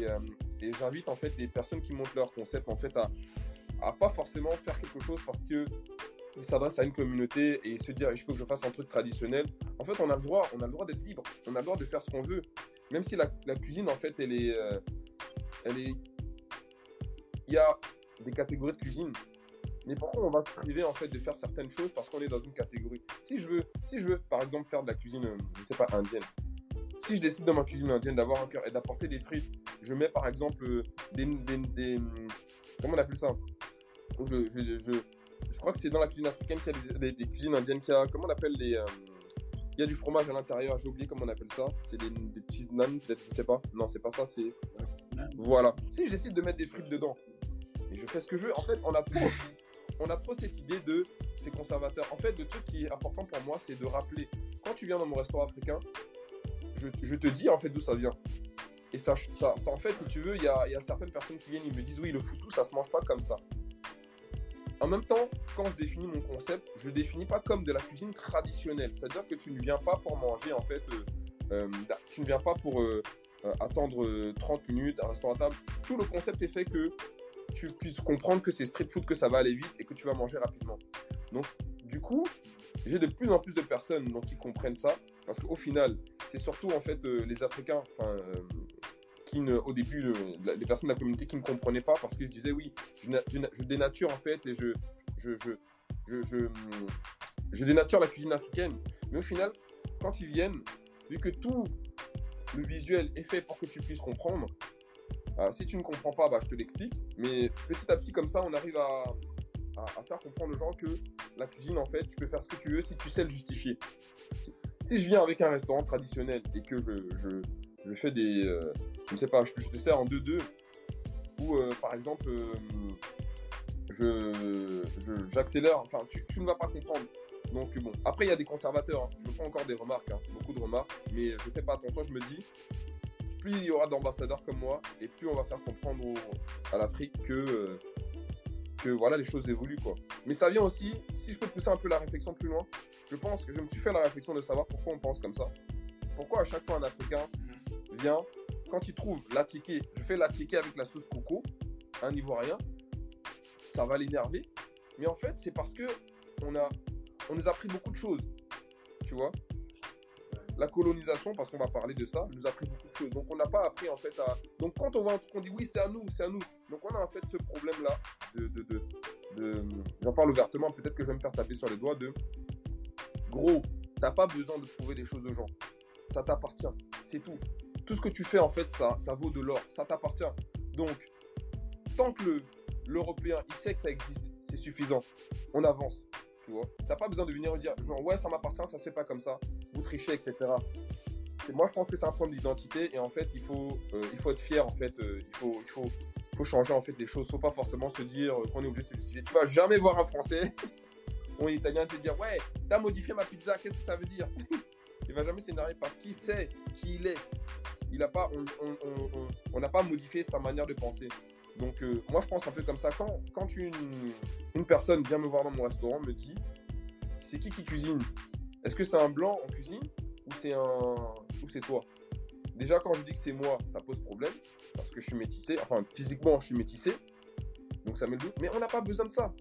Speaker 2: et, euh, j'invite en fait les personnes qui montent leur concept en fait à, pas forcément faire quelque chose parce que il s'adresse à une communauté et se dire il faut que je fasse un truc traditionnel. En fait, on a le droit, on a le droit d'être libre, on a le droit de faire ce qu'on veut, même si la, cuisine en fait elle est, il y a des catégories de cuisine. Mais pourquoi on va se priver en fait de faire certaines choses parce qu'on est dans une catégorie? Si je veux, si je veux par exemple faire de la cuisine, je ne sais pas indienne. Si je décide dans ma cuisine indienne d'avoir un cœur et d'apporter des frites, je mets par exemple des, des, comment on appelle ça? Je, je, je, je, crois que c'est dans la cuisine africaine qu'il y a des, cuisines indiennes qui a, comment on appelle les, euh, il y a du fromage à l'intérieur, j'ai oublié comment on appelle ça, c'est des, des cheese naan, peut-être, je sais pas, non c'est pas ça, c'est, voilà. Si j'essaie de mettre des frites dedans, je fais ce que je veux, en fait on a trop, [LAUGHS] on cette idée de ces conservateurs. En fait, le truc qui est important pour moi, c'est de rappeler, quand tu viens dans mon restaurant africain, je, te dis en fait d'où ça vient. Et ça, en fait, si tu veux, il y a, y a, certaines personnes qui viennent, ils me disent oui, le foutou, ça se mange pas comme ça. En même temps, quand je définis mon concept, je ne définis pas comme de la cuisine traditionnelle. C'est-à-dire que tu ne viens pas pour manger, en fait, euh, euh, tu ne viens pas pour euh, attendre 30 minutes, un restaurant à table. Tout le concept est fait que tu puisses comprendre que c'est street food, que ça va aller vite et que tu vas manger rapidement. Donc, du coup, j'ai de plus en plus de personnes donc, qui comprennent ça. Parce qu'au final, c'est surtout en fait les Africains, qui ne, au début, le, les personnes de la communauté qui ne comprenaient pas parce qu'ils se disaient oui, je, je, dénature en fait et je, je, je, je, dénature la cuisine africaine. Mais au final, quand ils viennent, vu que tout le visuel est fait pour que tu puisses comprendre, euh, si tu ne comprends pas, bah, je te l'explique. Mais petit à petit, comme ça, on arrive à, faire comprendre aux gens que la cuisine, en fait, tu peux faire ce que tu veux si tu sais le justifier. Si, je viens avec un restaurant traditionnel et que je, fais des. Euh, je ne sais pas, je, je, te sers en 2-2, ou euh, par exemple, euh, j'accélère, enfin, tu, tu, ne vas pas comprendre. Donc bon, après, il y a des conservateurs, hein. je me fais encore des remarques, hein, beaucoup de remarques, mais je fais pas attention, je me dis, plus il y aura d'ambassadeurs comme moi, et plus on va faire comprendre à l'Afrique que, que voilà, les choses évoluent. Quoi. Mais ça vient aussi, si je peux pousser un peu la réflexion plus loin, je pense que je me suis fait la réflexion de savoir pourquoi on pense comme ça. Pourquoi à chaque fois un Africain vient, quand il trouve la ticket, je fais la ticket avec la sauce coco, un ivoirien, ça va l'énerver. Mais en fait, c'est parce que on, a, on nous a appris beaucoup de choses. Tu vois La colonisation, parce qu'on va parler de ça, nous a appris beaucoup de choses. Donc on n'a pas appris en fait à. Donc quand on voit un truc, on dit oui, c'est à nous, c'est à nous. Donc on a en fait ce problème-là de. J'en parle ouvertement, peut-être que je vais me faire taper sur les doigts de. Gros, t'as pas besoin de prouver des choses aux gens. Ça t'appartient. C'est tout tout ce que tu fais, en fait, ça, ça vaut de l'or. Ça t'appartient. Donc, tant que l'Européen, il sait que ça existe, c'est suffisant. On avance. Tu vois T'as pas besoin de venir dire, genre, ouais, ça m'appartient, ça se fait pas comme ça. Vous trichez, etc. Moi, je pense que c'est un point d'identité. Et en fait, il faut, euh, il faut être fier. En fait, euh, il, faut, il faut, faut changer en fait les choses. Faut pas forcément se dire qu'on est obligé de se justifier. Tu vas jamais voir un Français [LAUGHS] ou un Italien te dire, ouais, t'as modifié ma pizza, qu'est-ce que ça veut dire? [LAUGHS] Il va jamais s'énerver parce qu'il sait qui il est il a pas, on n'a pas modifié sa manière de penser. Donc euh, moi je pense un peu comme ça. Quand, quand une, une, personne vient me voir dans mon restaurant, me dit c'est qui qui cuisine? Est-ce que c'est un blanc en cuisine ou c'est un ou c'est toi? Déjà quand je dis que c'est moi, ça pose problème parce que je suis métissé. Enfin physiquement je suis métissé, donc ça met le doute. Mais on n'a pas besoin de ça.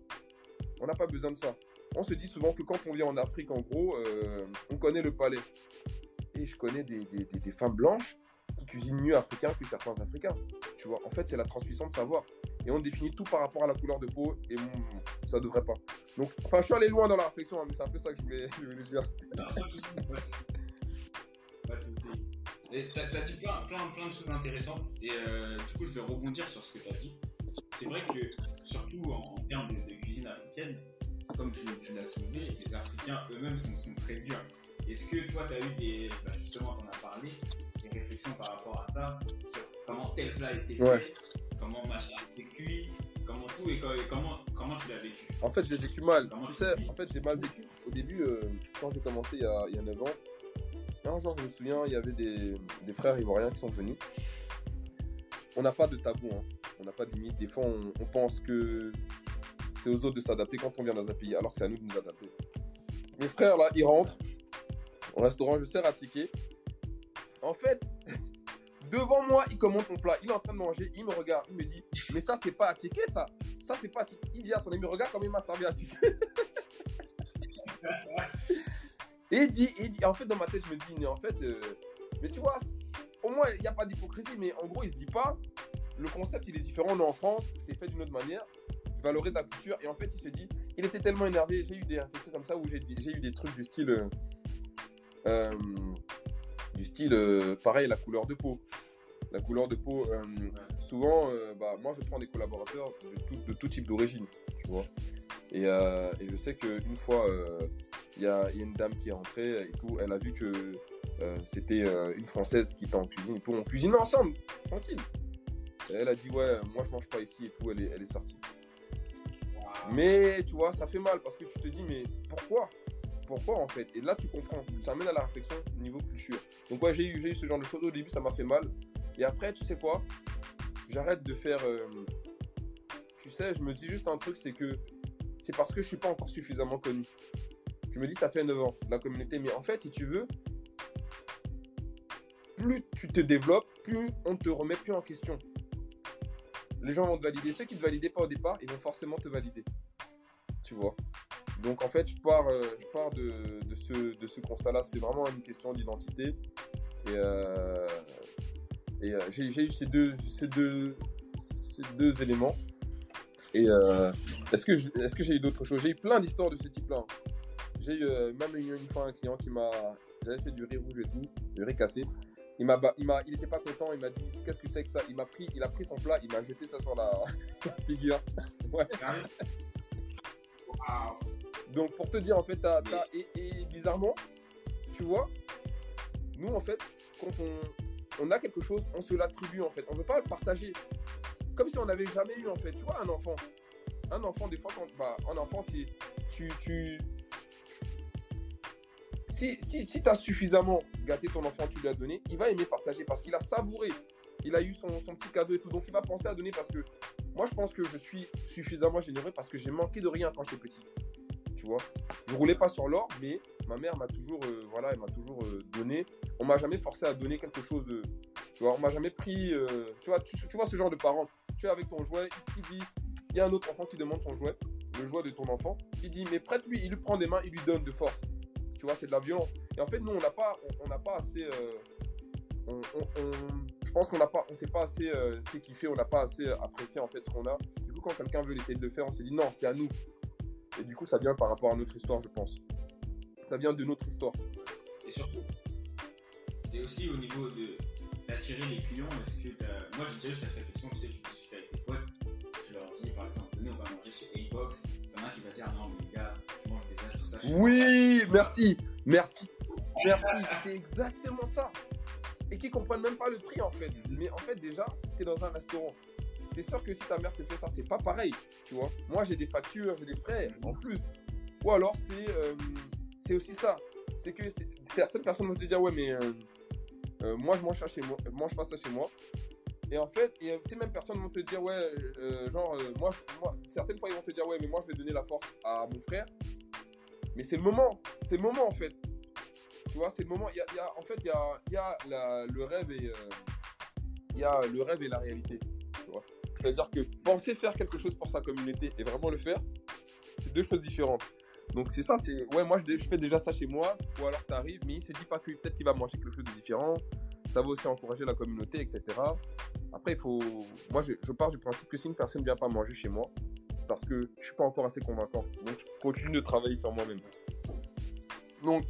Speaker 2: On n'a pas besoin de ça. On se dit souvent que quand on vient en Afrique, en gros, euh, on connaît le palais. Et je connais des, des, femmes blanches qui cuisinent mieux africain que certains africains. Tu vois, en fait, c'est la transmission de savoir. Et on définit tout par rapport à la couleur de peau et ça devrait pas. Donc, enfin, je suis allé loin dans la réflexion, hein, mais c'est un peu ça que je voulais, [LAUGHS] dire.
Speaker 1: Pas de soucis. Pas de soucis. Tu as, dit plein, plein, plein, de choses intéressantes et euh, du coup, je vais rebondir sur ce que tu as dit. C'est vrai que, surtout en, termes de, cuisine africaine, comme tu, l'as soulevé, les Africains eux-mêmes sont, sont, très durs. Est-ce que toi, tu as eu des. Bah, justement, tu en as parlé, réflexion par rapport à ça, sur comment tel plat était fait, ouais. comment machin était cuit, comment tout et comment, comment tu l'as vécu
Speaker 2: En fait, j'ai vécu mal. Comment tu sais, en fait, j'ai mal vécu. Au début, euh, quand j'ai commencé il y, a, il y, a, 9 ans, un jour, je me souviens, il y avait des, des frères ivoiriens qui sont venus. On n'a pas de tabou, hein. on n'a pas de limite. Des fois, on, on, pense que c'est aux autres de s'adapter quand on vient dans un pays, alors que c'est à nous de nous adapter. Mes frères, là, ils rentrent au restaurant, je sers à ticket. En fait, devant moi, il commande mon plat. Il est en train de manger, il me regarde, il me dit Mais ça, c'est pas à ticket, ça? Ça, c'est pas à ticket. Il dit à son ami Regarde comme il m'a servi à ticket. et il dit, il dit, en fait, dans ma tête, je me dis Mais en fait, euh, mais tu vois, au moins, il n'y a pas d'hypocrisie, mais en gros, il se dit pas Le concept, il est différent. Nous, en France, c'est fait d'une autre manière. Je valorise ta culture. Et en fait, il se dit Il était tellement énervé. J'ai eu des réflexions comme ça où j'ai eu des trucs du style. Euh, euh, du style, euh, pareil, la couleur de peau. La couleur de peau, euh, souvent, bah, moi je prends des collaborateurs de tout, de tout type d'origine, tu vois. Et, et, je sais qu'une fois, il y, a, y, a une dame qui est rentrée et tout, elle a vu que c'était une Française qui était en cuisine et tout. On cuisinait ensemble, tranquille. Et elle a dit, ouais, moi je mange pas ici et tout, elle est, elle est sortie. Mais tu vois, ça fait mal parce que tu te dis, mais pourquoi? En fait Et là, tu comprends. Ça amène à la réflexion au niveau culture. Donc, ouais, j'ai eu, eu ce genre de choses. Au début, ça m'a fait mal. Et après, tu sais quoi? J'arrête de faire. Euh, tu sais, je me dis juste un truc c'est que c'est parce que je suis pas encore suffisamment connu. Je me dis, ça fait 9 ans, la communauté. Mais en fait, si tu veux, plus tu te développes, plus on te remet plus en question. Les gens vont te valider. Ceux qui te validaient pas au départ, ils vont forcément te valider. Tu vois? Donc en fait, je pars, euh, je pars de, ce, de ce constat-là. C'est vraiment une question d'identité. Et, euh, et euh, j'ai, eu ces deux, ces deux, ces deux éléments. Et est-ce que, est-ce que j'ai eu d'autres choses? J'ai eu plein d'histoires de ce type-là. J'ai eu même une, fois un client qui m'a. J'avais fait du riz rouge et tout, du riz cassé. Il m'a, il m'a, il était pas content. Il m'a dit qu'est-ce que c'est que ça? Il m'a pris, il a pris son plat, il m'a jeté ça sur la, [LAUGHS] figure. Ouais. Donc pour te dire en fait, Et, bizarrement, tu vois, nous en fait, quand on, a quelque chose, on se l'attribue en fait. On ne veut pas le partager. Comme si on n'avait jamais eu en fait. Tu vois, un enfant. Un enfant, des fois, quand, bah, un enfant, si tu, tu, si, si, si tu as suffisamment gâté ton enfant, tu lui as donné, il va aimer partager parce qu'il a savouré. Il a eu son, son, petit cadeau et tout. Donc il va penser à donner parce que moi je pense que je suis suffisamment généreux parce que j'ai manqué de rien quand j'étais petit tu vois. Je roulais pas sur l'or, mais ma mère m'a toujours, euh, voilà, elle m'a toujours euh, donné. On m'a jamais forcé à donner quelque chose. De, tu vois, on m'a jamais pris. Euh, tu vois, tu, vois ce genre de parents. Tu es avec ton jouet, il dit, il y a un autre enfant qui demande son jouet, le jouet de ton enfant. Il dit, mais prête-lui. Il lui prend des mains, il lui donne de force. Tu vois, c'est de la violence. Et en fait, nous, on n'a pas, on n'a pas assez. je pense qu'on n'a pas, on sait pas assez fait, on n'a pas assez apprécié en fait ce qu'on a. Du coup, quand quelqu'un veut essayer de le faire, on s'est dit non, c'est à nous. Et du coup, ça vient par rapport à notre histoire, je pense. Ça vient de notre histoire.
Speaker 1: Et surtout, c'est aussi au niveau de d'attirer les clients. Est-ce que moi j'ai déjà eu cette réflexion, tu sais, tu discutes avec tes potes, tu leur dis par exemple, venez, on va manger chez A-Box. T'en as qui va dire non, mais les gars, je mange déjà tout ça
Speaker 2: Oui, merci, merci, merci. c'est exactement ça. Et qui comprennent même pas le prix en fait. Mais en fait, déjà, tu es dans un restaurant c'est sûr que si ta mère te fait ça, c'est pas pareil, tu vois? Moi, j'ai des factures, j'ai des frais en plus. Ou alors, c'est euh, c'est aussi ça. C'est que certaines personnes vont te dire, ouais, mais euh, euh, moi, je mange, ça chez moi, pas ça chez moi. Et en fait, ces mêmes personnes vont te dire, ouais, genre, moi, certaines fois, ils vont te dire, ouais, mais moi, je vais donner la force à mon frère. Mais c'est le moment, c'est le moment, en fait. Tu vois, c'est le moment. Y a, en fait, il y a, y a la, le rêve et il y a le rêve et la réalité. Tu vois. C'est-à-dire que penser faire quelque chose pour sa communauté et vraiment le faire, c'est deux choses différentes. Donc c'est ça, c'est ouais, moi je, fais déjà ça chez moi, ou alors tu arrives, mais il se dit pas que peut-être qu'il va manger quelque chose de différent. Ça va aussi encourager la communauté, etc. Après, il faut. Moi, je, pars du principe que si une personne ne vient pas manger chez moi, parce que je suis pas encore assez convaincant. Donc, je continue de travailler sur moi-même. Donc,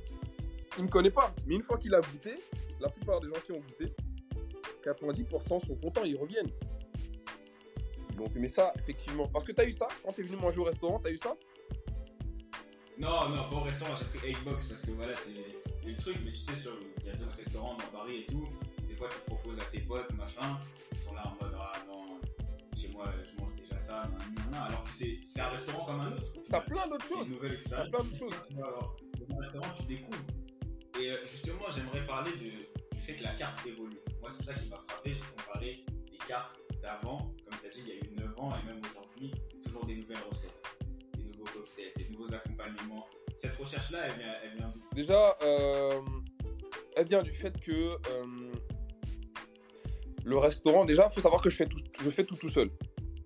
Speaker 2: il ne me connaît pas, mais une fois qu'il a goûté, la plupart des gens qui ont goûté, 90% sont contents, ils reviennent. Donc, mais ça, effectivement. Parce que tu as eu ça quand tu es venu manger au restaurant, tu as eu ça?
Speaker 1: Non, non, pas au restaurant, j'ai pris 8box parce que voilà, c'est le truc. Mais tu sais, il y a d'autres restaurants dans Paris et tout. Des fois, tu proposes à tes potes, machin. Ils sont là en mode, ah non, chez moi, je mange déjà ça. alors que c'est un restaurant comme un autre.
Speaker 2: T'as plein d'autres choses.
Speaker 1: C'est une nouvelle expérience.
Speaker 2: plein d'autres choses.
Speaker 1: dans un restaurant, tu découvres. Et euh, justement, j'aimerais parler du fait que la carte évolue. Moi, c'est ça qui m'a frappé. J'ai comparé les cartes d'avant, il y a eu 9 ans et même aujourd'hui, toujours des nouvelles recettes. nouveaux cocktails, des nouveaux accompagnements. Cette recherche-là, elle vient,
Speaker 2: Déjà, euh, elle vient du fait que euh, le restaurant, déjà, il faut savoir que je fais tout, je fais tout tout seul.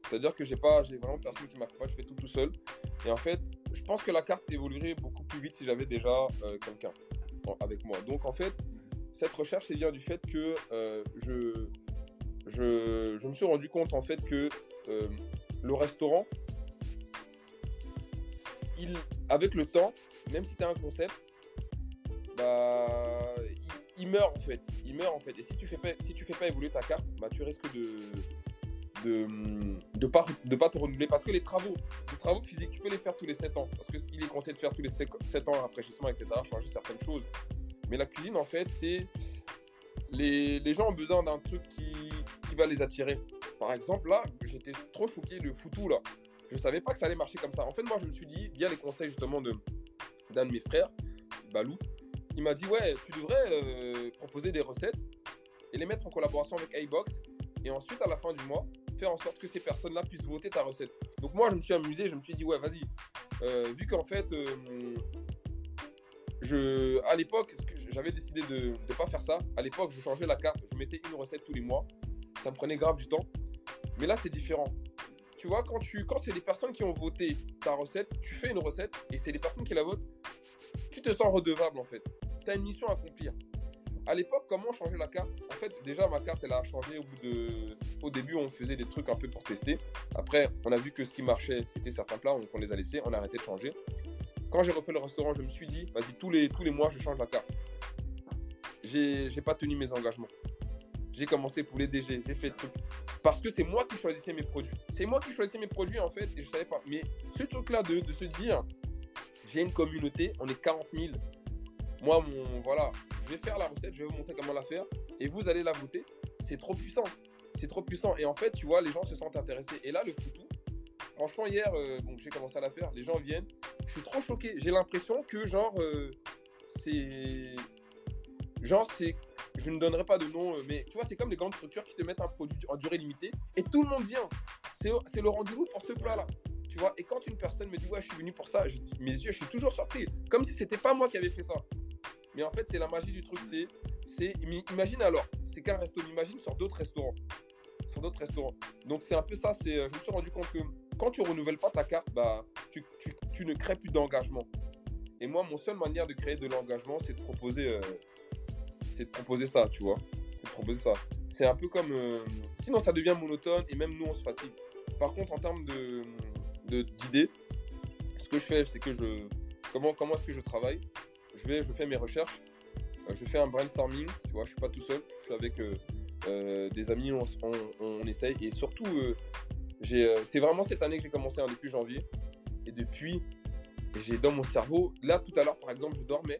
Speaker 2: C'est-à-dire que j'ai pas, j'ai vraiment personne qui m'accompagne, je fais tout tout seul. Et en fait, je pense que la carte évoluerait beaucoup plus vite si j'avais déjà euh, quelqu'un avec moi. Donc en fait, cette recherche, elle vient du fait que je, je, me suis rendu compte en fait que euh, le restaurant, il, avec le temps, même si tu as un concept, bah, il, meurt en fait. Il meurt en fait. Et si tu fais pas, si tu fais pas évoluer ta carte, bah, tu risques de de de pas de pas te renouveler parce que les travaux les travaux physiques tu peux les faire tous les 7 ans parce que il est conseillé de faire tous les 7 ans rafraîchissement etc changer certaines choses mais la cuisine en fait c'est les, les gens ont besoin d'un truc qui va les attirer par exemple là j'étais trop choqué de foutou là je savais pas que ça allait marcher comme ça en fait moi je me suis dit via les conseils justement de d'un de mes frères Balou il m'a dit ouais tu devrais euh, proposer des recettes et les mettre en collaboration avec iBox et ensuite à la fin du mois faire en sorte que ces personnes-là puissent voter ta recette. Donc moi, je me suis amusé, je me suis dit, ouais, vas-y. Euh, vu qu'en fait, euh, je, à l'époque, j'avais décidé de ne pas faire ça. À l'époque, je changeais la carte, je mettais une recette tous les mois. Ça me prenait grave du temps. Mais là, c'est différent. Tu vois, quand, tu, quand c'est les personnes qui ont voté ta recette, tu fais une recette et c'est les personnes qui la votent, tu te sens redevable en fait. Tu as une mission à accomplir. À l'époque, comment changer la carte? En fait, déjà, ma carte, elle a changé au bout de. Au début, on faisait des trucs un peu pour tester. Après, on a vu que ce qui marchait, c'était certains plats, donc on les a laissés, on a arrêté de changer. Quand j'ai refait le restaurant, je me suis dit, vas-y, tous les, tous les mois, je change la carte. J'ai pas tenu mes engagements. J'ai commencé pour les DG, j'ai fait tout. Parce que c'est moi qui choisissais mes produits. C'est moi qui choisissais mes produits, en fait, et je savais pas. Mais ce truc-là de, de se dire, j'ai une communauté, on est 40 000. Moi, mon, voilà, je vais faire la recette, je vais vous montrer comment la faire, et vous allez la voter. C'est trop puissant. C'est trop puissant. Et en fait, tu vois, les gens se sentent intéressés. Et là, le foutou, franchement, hier, euh, donc j'ai commencé à la faire, les gens viennent. Je suis trop choqué. J'ai l'impression que, genre, euh, c'est. Genre, c'est. Je ne donnerai pas de nom, euh, mais tu vois, c'est comme les grandes structures qui te mettent un produit en durée limitée et tout le monde vient. C'est le rendez-vous pour ce plat-là. Tu vois, et quand une personne me dit, ouais, je suis venu pour ça, je dis, mes yeux, je suis toujours surpris. Comme si c'était pas moi qui avais fait ça. Mais en fait, c'est la magie du truc. C'est, imagine alors, c'est qu'un resto. Imagine sur d'autres restaurants, sur d'autres restaurants. Donc c'est un peu ça. C'est, je me suis rendu compte que quand tu renouvelles pas ta carte, bah, tu ne crées plus d'engagement. Et moi, mon seule manière de créer de l'engagement, c'est de proposer, euh, c'est de proposer ça, tu vois. C'est de proposer ça. C'est un peu comme, euh, sinon ça devient monotone et même nous on se fatigue. Par contre, en termes de, de d'idées, ce que je fais, c'est que je, comment, comment est-ce que je travaille? Je, vais, je fais mes recherches, euh, je fais un brainstorming, tu vois, je suis pas tout seul, je suis avec euh, des amis, on, on, essaye. Et surtout, c'est vraiment cette année que j'ai commencé, hein, depuis janvier. Et depuis, j'ai dans mon cerveau, là tout à l'heure par exemple, je dormais,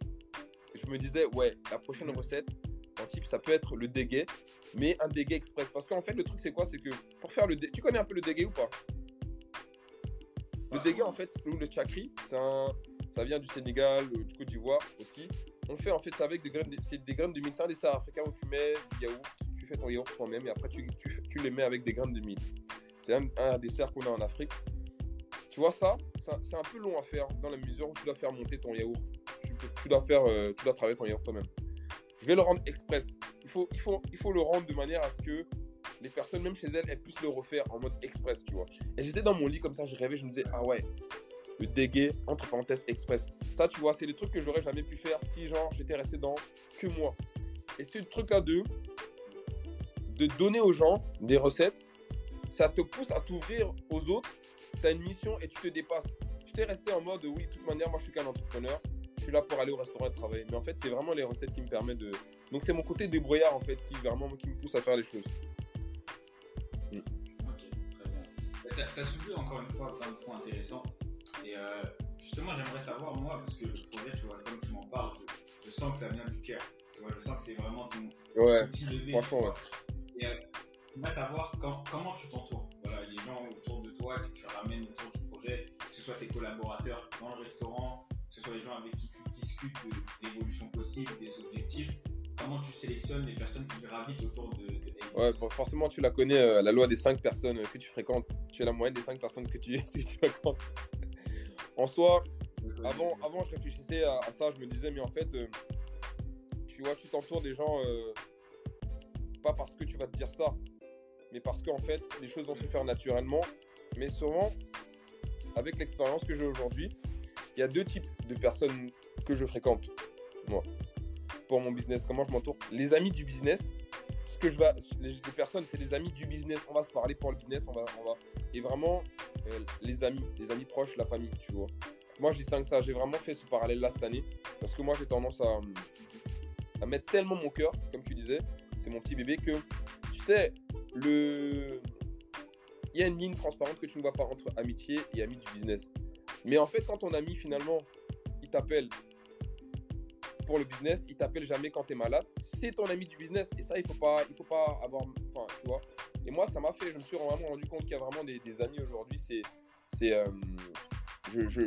Speaker 2: je me disais, ouais, la prochaine recette, en type, ça peut être le déguet, mais un déguet express. Parce qu'en fait, le truc, c'est quoi? C'est que pour faire le déguet, tu connais un peu le déguet ou pas? Le déguet, en fait, ou le chakri, un, ça vient du Sénégal, euh, du Côte d'Ivoire aussi. On fait en fait ça avec des graines, c'est des graines de mil. C'est un dessert africain où tu mets du yaourt, tu fais ton yaourt toi-même et après tu, tu, tu, les mets avec des graines de mil. C'est un, un, dessert qu'on a en Afrique. Tu vois ça, ça c'est un peu long à faire dans la mesure où tu dois faire monter ton yaourt. Tu, dois faire, euh, tu dois travailler ton yaourt toi-même. Je vais le rendre express. Il faut, il faut, il faut le rendre de manière à ce que les personnes, même chez elles, elles puissent le refaire en mode express, tu vois. Et j'étais dans mon lit comme ça, je rêvais, je me disais, ah ouais, le dégué, entre parenthèses, express. Ça, tu vois, c'est des trucs que j'aurais jamais pu faire si, genre, j'étais resté dans que moi. Et c'est le truc à deux, de donner aux gens des recettes, ça te pousse à t'ouvrir aux autres, tu as une mission et tu te dépasses. J'étais resté en mode, oui, de toute manière, moi, je suis qu'un entrepreneur, suis là pour aller au restaurant et travailler. Mais en fait, c'est vraiment les recettes qui me permettent de... Donc, c'est mon côté débrouillard, en fait, qui, vraiment, qui me pousse à faire les choses.
Speaker 1: Mm. Ok, très bien. Tu as soulevé encore une fois plein de points intéressants. Et euh, justement, j'aimerais savoir, moi, parce que le projet, tu vois, comme tu m'en parles, je, je, sens que ça vient du cœur. Tu vois, je sens que c'est vraiment ton
Speaker 2: ouais,
Speaker 1: petit bébé.
Speaker 2: Franchement, ouais.
Speaker 1: Et euh, j'aimerais savoir quand, comment tu t'entoures. Voilà, les gens autour de toi que tu ramènes autour du projet, que ce soit tes collaborateurs dans le restaurant, que ce soit les gens avec qui tu discutes de l'évolution possible, des objectifs. Comment tu sélectionnes les personnes qui gravitent autour de, de
Speaker 2: Ouais, bon, forcément, tu la connais, euh, la loi des 5 personnes que tu fréquentes. Tu es la moyenne des 5 personnes que tu, [LAUGHS] que tu fréquentes. En soi, avant, avant, je réfléchissais à, ça, je me disais, mais en fait, euh, tu vois, tu t'entoures des gens, euh, pas parce que tu vas te dire ça, mais parce qu'en fait, les choses vont se faire naturellement. Mais souvent, avec l'expérience que j'ai aujourd'hui, il y a deux types de personnes que je fréquente, moi, pour mon business. Comment je m'entoure? Les amis du business. Ce que je vais, les, personnes, c'est les amis du business. On va se parler pour le business, on va. Et vraiment, euh, les amis, les amis proches, la famille, tu vois. Moi, je distingue ça. J'ai vraiment fait ce parallèle-là cette année. Parce que moi, j'ai tendance à, à mettre tellement mon cœur, comme tu disais, c'est mon petit bébé, que tu sais, le... il y a une ligne transparente que tu ne vois pas entre amitié et ami du business. Mais en fait, quand ton ami, finalement, il t'appelle pour le business, il t'appelle jamais quand tu es malade, c'est ton ami du business. Et ça, il faut, pas, il faut pas avoir. Enfin, tu vois. Et moi, ça m'a fait, je me suis vraiment rendu compte qu'il y a vraiment des, amis aujourd'hui. C'est. c'est euh, je, je,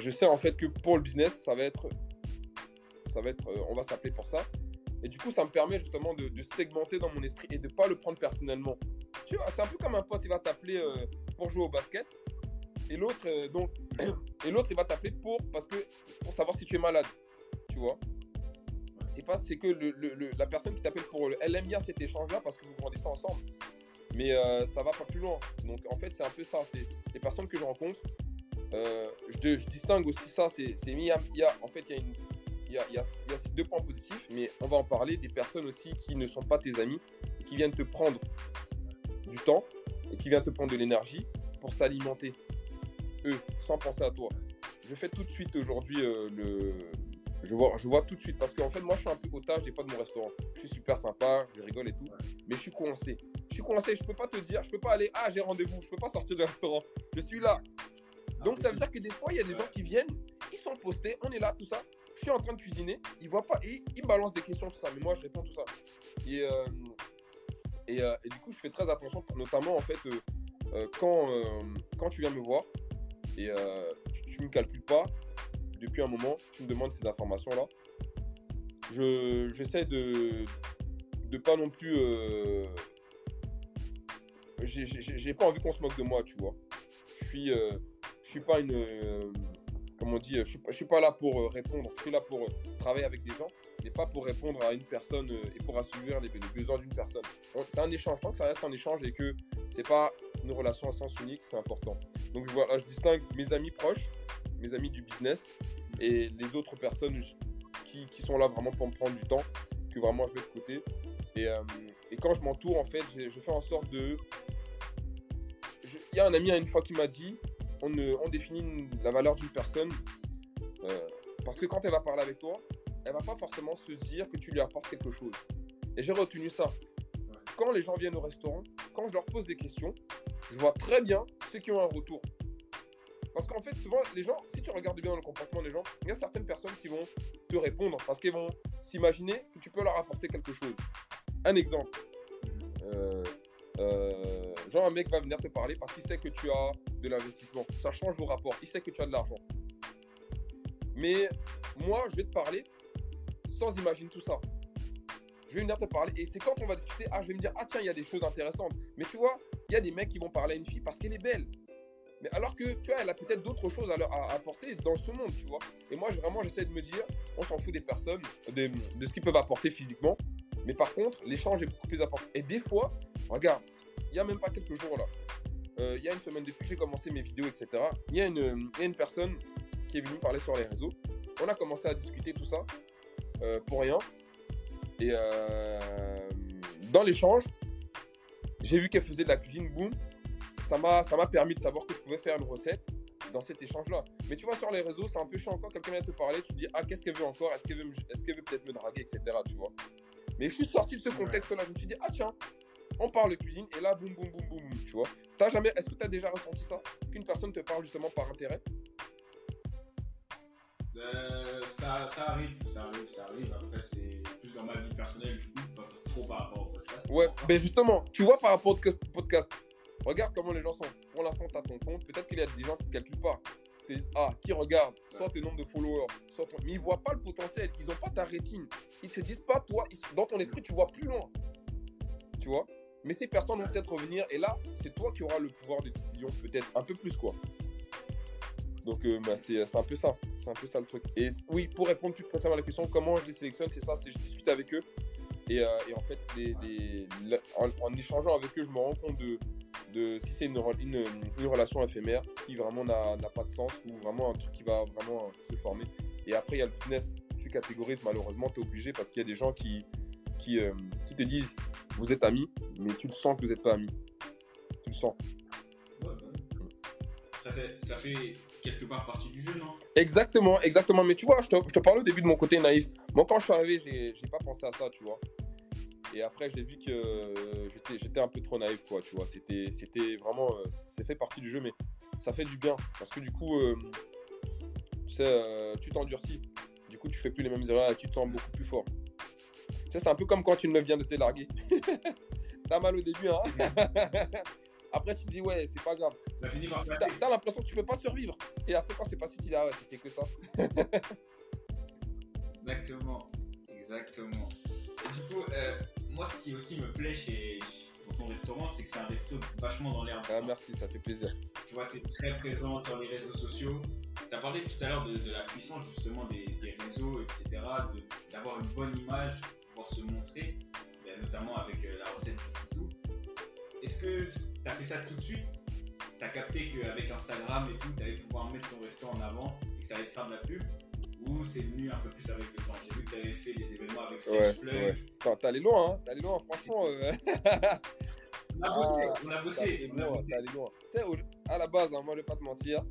Speaker 2: je, sais en fait que pour le business, ça va être. Ça va être. Euh, on va s'appeler pour ça. Et du coup, ça me permet justement de, segmenter dans mon esprit et de ne pas le prendre personnellement. Tu vois, c'est un peu comme un pote, il va t'appeler euh, pour jouer au basket. Et l'autre, donc, [COUGHS] et l'autre, il va t'appeler pour, parce que, pour savoir si tu es malade. Tu vois. C'est pas c'est que le, la personne qui t'appelle pour elle aime bien cet échange là parce que vous grandissez ensemble. Mais euh, ça va pas plus loin. Donc en fait c'est un peu ça. C'est les personnes que je rencontre euh, je, je, distingue aussi ça. C'est il y a, en fait il y a il y a, ces deux points positifs. Mais on va en parler des personnes aussi qui ne sont pas tes amis qui viennent te prendre du temps et qui viennent te prendre de l'énergie pour s'alimenter eux sans penser à toi je fais tout de suite aujourd'hui euh, le je vois, je vois tout de suite. Parce qu'en fait, moi, je suis un peu otage des fois de mon restaurant. Je suis super sympa, je rigole et tout. Mais je suis coincé. Je suis coincé. Je peux pas te dire, je peux pas aller, ah, j'ai rendez-vous. Je peux pas sortir du restaurant. Je suis là. Donc, ça veut dire que des fois, il y a des gens qui viennent, ils sont postés, on est là, tout ça. Je suis en train de cuisiner, ils voient pas, et ils me balancent des questions, tout ça. Mais moi, je réponds tout ça. Et, euh, et, euh, et, du coup, je fais très attention, notamment en fait, euh, quand, quand tu viens me voir et tu me calcules pas, depuis un moment, tu me demandes ces informations-là. Je, j'essaie de de pas non plus. Euh, j'ai, pas envie qu'on se moque de moi, tu vois. Je suis, euh, je suis pas une. Euh, comment on je suis, pas là pour répondre. Je suis là pour travailler avec des gens, mais pas pour répondre à une personne et pour assouvir les, besoins d'une personne. c'est un échange. Tant que ça reste un échange et que c'est pas une relation à sens unique, c'est important. Donc voilà, je distingue mes amis proches, mes amis du business et les autres personnes qui, qui, sont là vraiment pour me prendre du temps, que vraiment je mets de côté. Et, euh, et quand je m'entoure, en fait, je, fais en sorte de. Il y a un ami une fois qui m'a dit on, on définit la valeur d'une personne euh, parce que quand elle va parler avec toi, elle va pas forcément se dire que tu lui apportes quelque chose. Et j'ai retenu ça. Quand les gens viennent au restaurant, quand je leur pose des questions, je vois très bien ceux qui ont un retour. Parce qu'en fait, souvent, les gens, si tu regardes bien le comportement des gens, il y a certaines personnes qui vont te répondre parce qu'elles vont s'imaginer que tu peux leur apporter quelque chose. Un exemple. Euh, euh, genre, un mec va venir te parler parce qu'il sait que tu as de l'investissement. Ça change vos rapports. Il sait que tu as de l'argent. Mais moi, je vais te parler sans imaginer tout ça. Je vais venir te parler et c'est quand on va discuter, ah, je vais me dire, ah tiens, il y a des choses intéressantes. Mais tu vois, il y a des mecs qui vont parler à une fille parce qu'elle est belle. Mais alors que, tu vois, elle a peut-être d'autres choses à, à, apporter dans ce monde, tu vois. Et moi, vraiment, j'essaie de me dire, on s'en fout des personnes, de, ce qu'ils peuvent apporter physiquement. Mais par contre, l'échange est beaucoup plus important. Et des fois, regarde, il n'y a même pas quelques jours là. Euh, il y a une semaine depuis que j'ai commencé mes vidéos, etc. Il y, a une, une personne qui est venue parler sur les réseaux. On a commencé à discuter tout ça euh, pour rien. Et euh, dans l'échange, j'ai vu qu'elle faisait de la cuisine, boum ça m'a permis de savoir que je pouvais faire une recette dans cet échange-là. Mais tu vois, sur les réseaux, c'est un peu chiant quand quelqu'un vient te parler, tu te dis, ah, qu'est-ce qu'elle veut encore? Est-ce qu'elle veut, est veut peut-être me draguer, etc. Tu vois. Mais je suis sorti de ce contexte-là, je me suis dit, ah, tiens, on parle de cuisine, et là, boum, boum, boum, boum, tu vois. As jamais, est-ce que tu as déjà ressenti ça? Qu'une personne te parle justement par intérêt?
Speaker 1: Euh, ça, ça, arrive, ça arrive, ça arrive. Après, c'est plus dans ma vie personnelle, du coup, pas trop par rapport.
Speaker 2: Ouais, mais justement, tu vois, par rapport au podcast, Regarde comment les gens sont. Pour l'instant, tu as ton compte. Peut-être qu'il y a des gens qui ne calculent pas. Ils te disent, ah, qui regarde soit tes nombres de followers, soit ton... Mais ils ne voient pas le potentiel. Ils n'ont pas ta rétine. Ils se disent pas, toi, dans ton esprit, tu vois plus loin. Tu vois? Mais ces personnes vont peut-être revenir. Et là, c'est toi qui auras le pouvoir de décision, peut-être un peu plus, quoi. Donc, euh, bah, c'est un peu ça. C'est un peu ça le truc. Et oui, pour répondre plus précisément à la question, comment je les sélectionne, c'est ça, c'est je discute avec eux. Et, euh, et en fait, en, échangeant avec eux, je me rends compte de, si c'est une, une, relation éphémère qui vraiment n'a pas de sens ou vraiment un truc qui va vraiment se former. Et après, il y a le business. Tu catégorises, malheureusement, tu es obligé parce qu'il y a des gens qui, euh, qui te disent vous êtes amis, mais tu le sens que vous n'êtes pas amis. Tu le sens.
Speaker 1: Ouais, bah. Après, ça fait quelque part partie du jeu, non?
Speaker 2: Exactement, exactement. Mais tu vois, je te, je te parlais au début de mon côté naïf. Moi, quand je suis arrivé, j'ai j'ai pas pensé à ça, tu vois. Et après, j'ai vu que euh, j'étais- j'étais un peu trop naïf, quoi, tu vois. C'était c'était vraiment. euh, c'est fait partie du jeu, mais ça fait du bien. Parce que du coup, euh, tu sais, euh, tu t'endurcis. Du coup, tu fais plus les mêmes erreurs et tu te sens beaucoup plus fort. Tu sais, c'est un peu comme quand une meuf vient de te larguer. [LAUGHS] T'as mal au début, hein? [LAUGHS] Après, tu te dis, ouais, c'est pas grave.
Speaker 1: Ça finit par
Speaker 2: T'as
Speaker 1: passer.
Speaker 2: t'as l'impression que tu peux pas survivre. Et après, quand c'est passé, tu dis, ah ouais, c'était que ça. [LAUGHS]
Speaker 1: Exactement. Exactement. Et du coup, euh, moi, ce qui aussi me plaît chez dans ton restaurant, c'est que c'est un resto vachement dans l'air.
Speaker 2: Ah, merci, ça fait plaisir.
Speaker 1: Tu vois, tu es très présent sur les réseaux sociaux. Tu as parlé tout à l'heure de, de la puissance justement des, des réseaux, etc. de- D'avoir une bonne image, pouvoir se montrer, et notamment avec euh, la recette du. Est-ce que tu as fait ça tout de suite? Tu as capté qu'avec Instagram et tout, tu allais pouvoir mettre ton resto en avant et que ça allait te faire de la pub? Ou c'est venu un peu plus avec le temps? J'ai vu que tu avais fait des événements avec French
Speaker 2: Ouais, ouais. T'es allé loin, hein. T'es allé loin, franchement. euh, [LAUGHS]
Speaker 1: On a bossé,
Speaker 2: Ah,
Speaker 1: on a bossé,
Speaker 2: allé
Speaker 1: on a
Speaker 2: loin,
Speaker 1: bossé.
Speaker 2: t'es allé loin. Tu sais, à la base, hein, moi, je vais pas te mentir.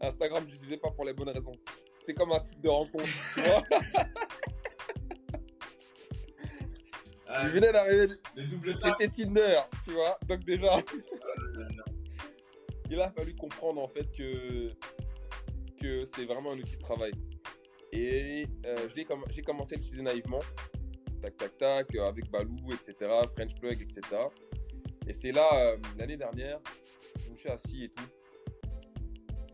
Speaker 2: Instagram, je l'utilisais pas pour les bonnes raisons. C'était comme un site de rencontre. [LAUGHS] [LAUGHS]
Speaker 1: Ah,
Speaker 2: Il venait d'arriver, c'était Tinder, tu vois. Donc déjà, [LAUGHS] il a fallu comprendre en fait que, que c'est vraiment un outil de travail. Et euh, j'ai commencé à l'utiliser naïvement, tac tac tac, euh, avec Baloo, etc., French Plug, etc. Et c'est là, euh, l'année dernière, je me suis assis et tout.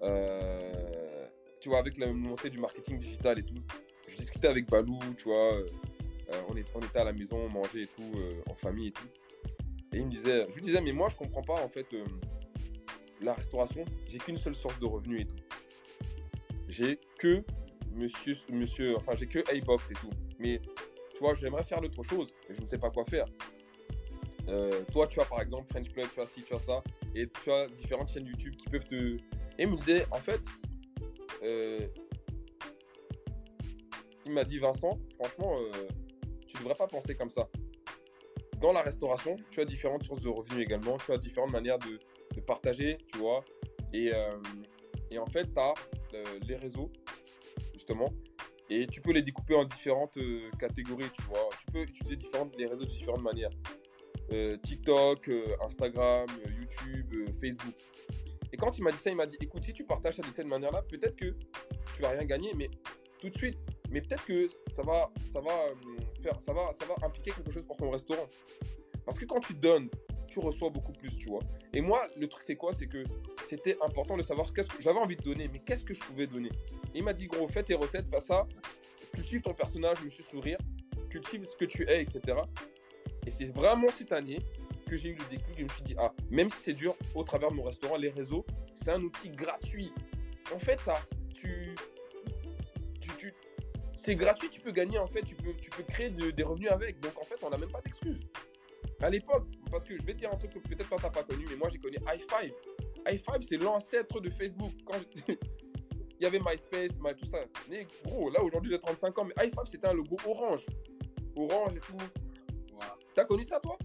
Speaker 2: Euh, tu vois, avec la montée du marketing digital et tout, je discutais avec Balou, tu vois, on, est- on était à la maison, on mangeait et tout, euh, en famille et tout. Et il me disait, je lui disais, mais moi je comprends pas en fait euh, la restauration, j'ai qu'une seule source de revenus et tout. J'ai que monsieur, monsieur, enfin j'ai que A-Box et tout. Mais tu vois, j'aimerais faire d'autres choses, mais je ne sais pas quoi faire. Euh, toi, tu as par exemple French Plug, tu as ci, tu as ça, et tu as différentes chaînes YouTube qui peuvent te. Et il me disait, en fait, euh, il m'a dit, Vincent, franchement, euh, tu devrais pas penser comme ça. Dans la restauration, tu as différentes sources de revenus également, tu as différentes manières de, partager, tu vois. Et, euh, en fait, tu as les réseaux, justement, et tu peux les découper en différentes euh, catégories, tu vois. Tu peux utiliser différentes, les réseaux de différentes manières. Euh, TikTok, euh, Instagram, euh, YouTube, euh, Facebook. Et quand il m'a dit ça, il m'a dit écoute, si tu partages ça de cette manière-là, peut-être que tu vas rien gagner, mais tout de suite. Mais peut-être que ça va, ça va euh, faire, ça va, ça va impliquer quelque chose pour ton restaurant. Parce que quand tu donnes, tu reçois beaucoup plus, tu vois. Et moi, le truc c'est quoi? C'est que c'était important de savoir qu'est-ce que j'avais envie de donner, mais qu'est-ce que je pouvais donner? Il m'a dit gros, fais tes recettes, fais ça, cultive ton personnage, Monsieur Sourire, cultive ce que tu es, etc. Et c'est vraiment cette année que j'ai eu le déclic. Je me suis dit, ah, même si c'est dur au travers de mon restaurant, les réseaux, c'est un outil gratuit. En fait, tu, tu- c'est gratuit, tu peux gagner, en fait, tu peux, tu peux créer de- des revenus avec. Donc, en fait, on n'a même pas d'excuses. À l'époque, parce que je vais te dire un truc que peut-être toi, t'as pas connu, mais moi, j'ai connu i5. i5, c'est l'ancêtre de Facebook. Quand [LAUGHS] Il y avait MySpace, My, tout ça. Mais gros, là, aujourd'hui, j'ai 35 ans, mais i5, c'était un logo orange. Orange et tout.
Speaker 1: Voilà.
Speaker 2: T'as connu ça, toi?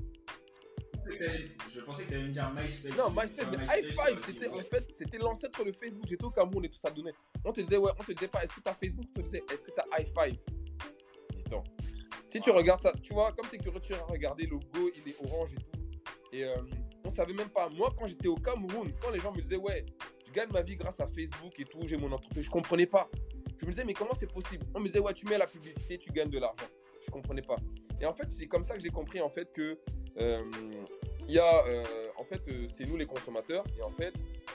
Speaker 1: Je pensais que tu allais me dire MySpace.
Speaker 2: Non, MySpace, mais
Speaker 1: Enfin,
Speaker 2: i5,
Speaker 1: j'aurais dit,
Speaker 2: c'était en fait, c'était l'ancêtre de Facebook. J'étais au Cameroun et tout ça donnait. On te disait, ouais, on te disait pas, est-ce que t'as Facebook? On te disait, est-ce que t'as i5 Dis-donc. Si tu regardes ça, tu vois, comme t'es curieux, tu vas regarder le logo, il est orange et tout. Et euh, on savait même pas. Moi, quand j'étais au Cameroun, quand les gens me disaient, ouais, je gagne ma vie grâce à Facebook et tout, j'ai mon entreprise, je comprenais pas. Je me disais, mais comment c'est possible? On me disait, ouais, tu mets la publicité, tu gagnes de l'argent. Je comprenais pas. Et en fait, c'est comme ça que j'ai compris en fait que euh, il y a, euh, en fait, euh, c'est nous les consommateurs et en fait,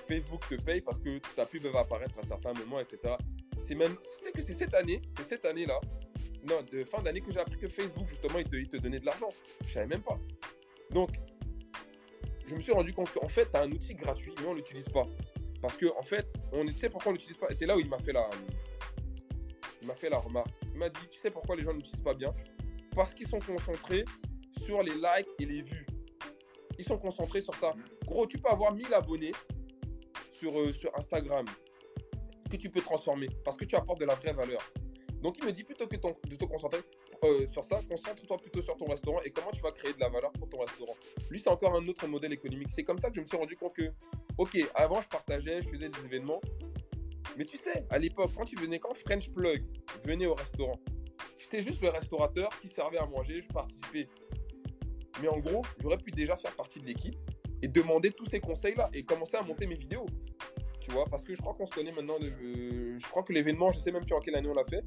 Speaker 2: Facebook te paye parce que ta pub va apparaître à certains moments, etc. C'est même, c'est que c'est cette année, c'est cette année-là, non, de fin d'année que j'ai appris que Facebook justement il te, il te donnait de l'argent. Je savais même pas. Donc, je me suis rendu compte qu'en fait, tu as un outil gratuit, mais on l'utilise pas. Parce que, en fait, on, tu sais pourquoi on n'utilise pas? Et c'est là où il m'a fait la. Il m'a fait la remarque. Il m'a dit, tu sais pourquoi les gens n'utilisent pas bien? Parce qu'ils sont concentrés sur les likes et les vues. Ils sont concentrés sur ça. Gros, tu peux avoir 1000 abonnés sur, euh, sur Instagram que tu peux transformer parce que tu apportes de la vraie valeur. Donc il me dit plutôt que de te concentrer euh, sur ça, concentre-toi plutôt sur ton restaurant et comment tu vas créer de la valeur pour ton restaurant. Lui, c'est encore un autre modèle économique. C'est comme ça que je me suis rendu compte que, ok, avant je partageais, je faisais des événements. Mais tu sais, à l'époque, quand tu venais, quand French Plug venait au restaurant, j'étais juste le restaurateur qui servait à manger, je participais. Mais en gros, j'aurais pu déjà faire partie de l'équipe et demander tous ces conseils-là et commencer à monter mes vidéos. Tu vois, parce que je crois qu'on se connaît maintenant. Euh, je crois que l'événement, je sais même plus en quelle année on l'a fait.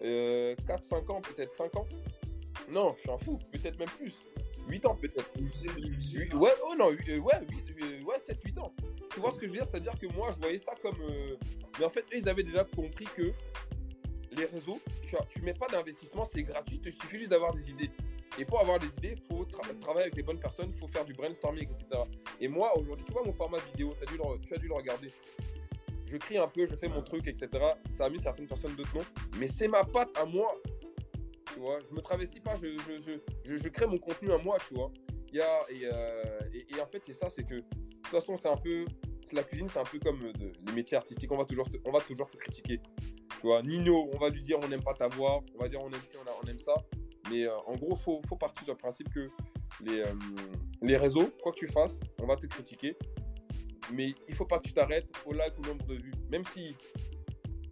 Speaker 2: 4-5 euh, ans, peut-être 5 ans. Non, je suis un fou, peut-être même plus. 8 ans peut-être. Ouais, oh non, euh, ouais, ouais 7-8 ans. Tu vois ce que je veux dire? C'est-à-dire que moi, je voyais ça comme. Mais en fait, eux, ils avaient déjà compris que les réseaux, tu, tu mets pas d'investissement, c'est gratuit, il suffit juste d'avoir des idées. Et pour avoir des idées, il faut travailler avec les bonnes personnes, il faut faire du brainstorming, etc. Et moi, aujourd'hui, tu vois mon format vidéo, as dû tu as dû le regarder. Je crie un peu, je fais mon truc, etc. Ça a mis certaines personnes d'autres non. Mais c'est ma patte à moi. Tu vois, je me travestis pas, je, je, je, crée mon contenu à moi, tu vois. Il y a, et, euh, et, en fait, c'est ça, c'est que, de toute façon, c'est un peu, la cuisine, c'est un peu comme euh, les métiers artistiques, on va, toujours te, on va toujours te critiquer. Tu vois, Nino, on va lui dire on n'aime pas ta voix, on va dire on aime ci, on, on aime ça. Mais euh, en gros, faut, partir du principe que les, euh, les réseaux, quoi que tu fasses, on va te critiquer. Mais il faut pas que tu t'arrêtes au like au nombre de vues. Même si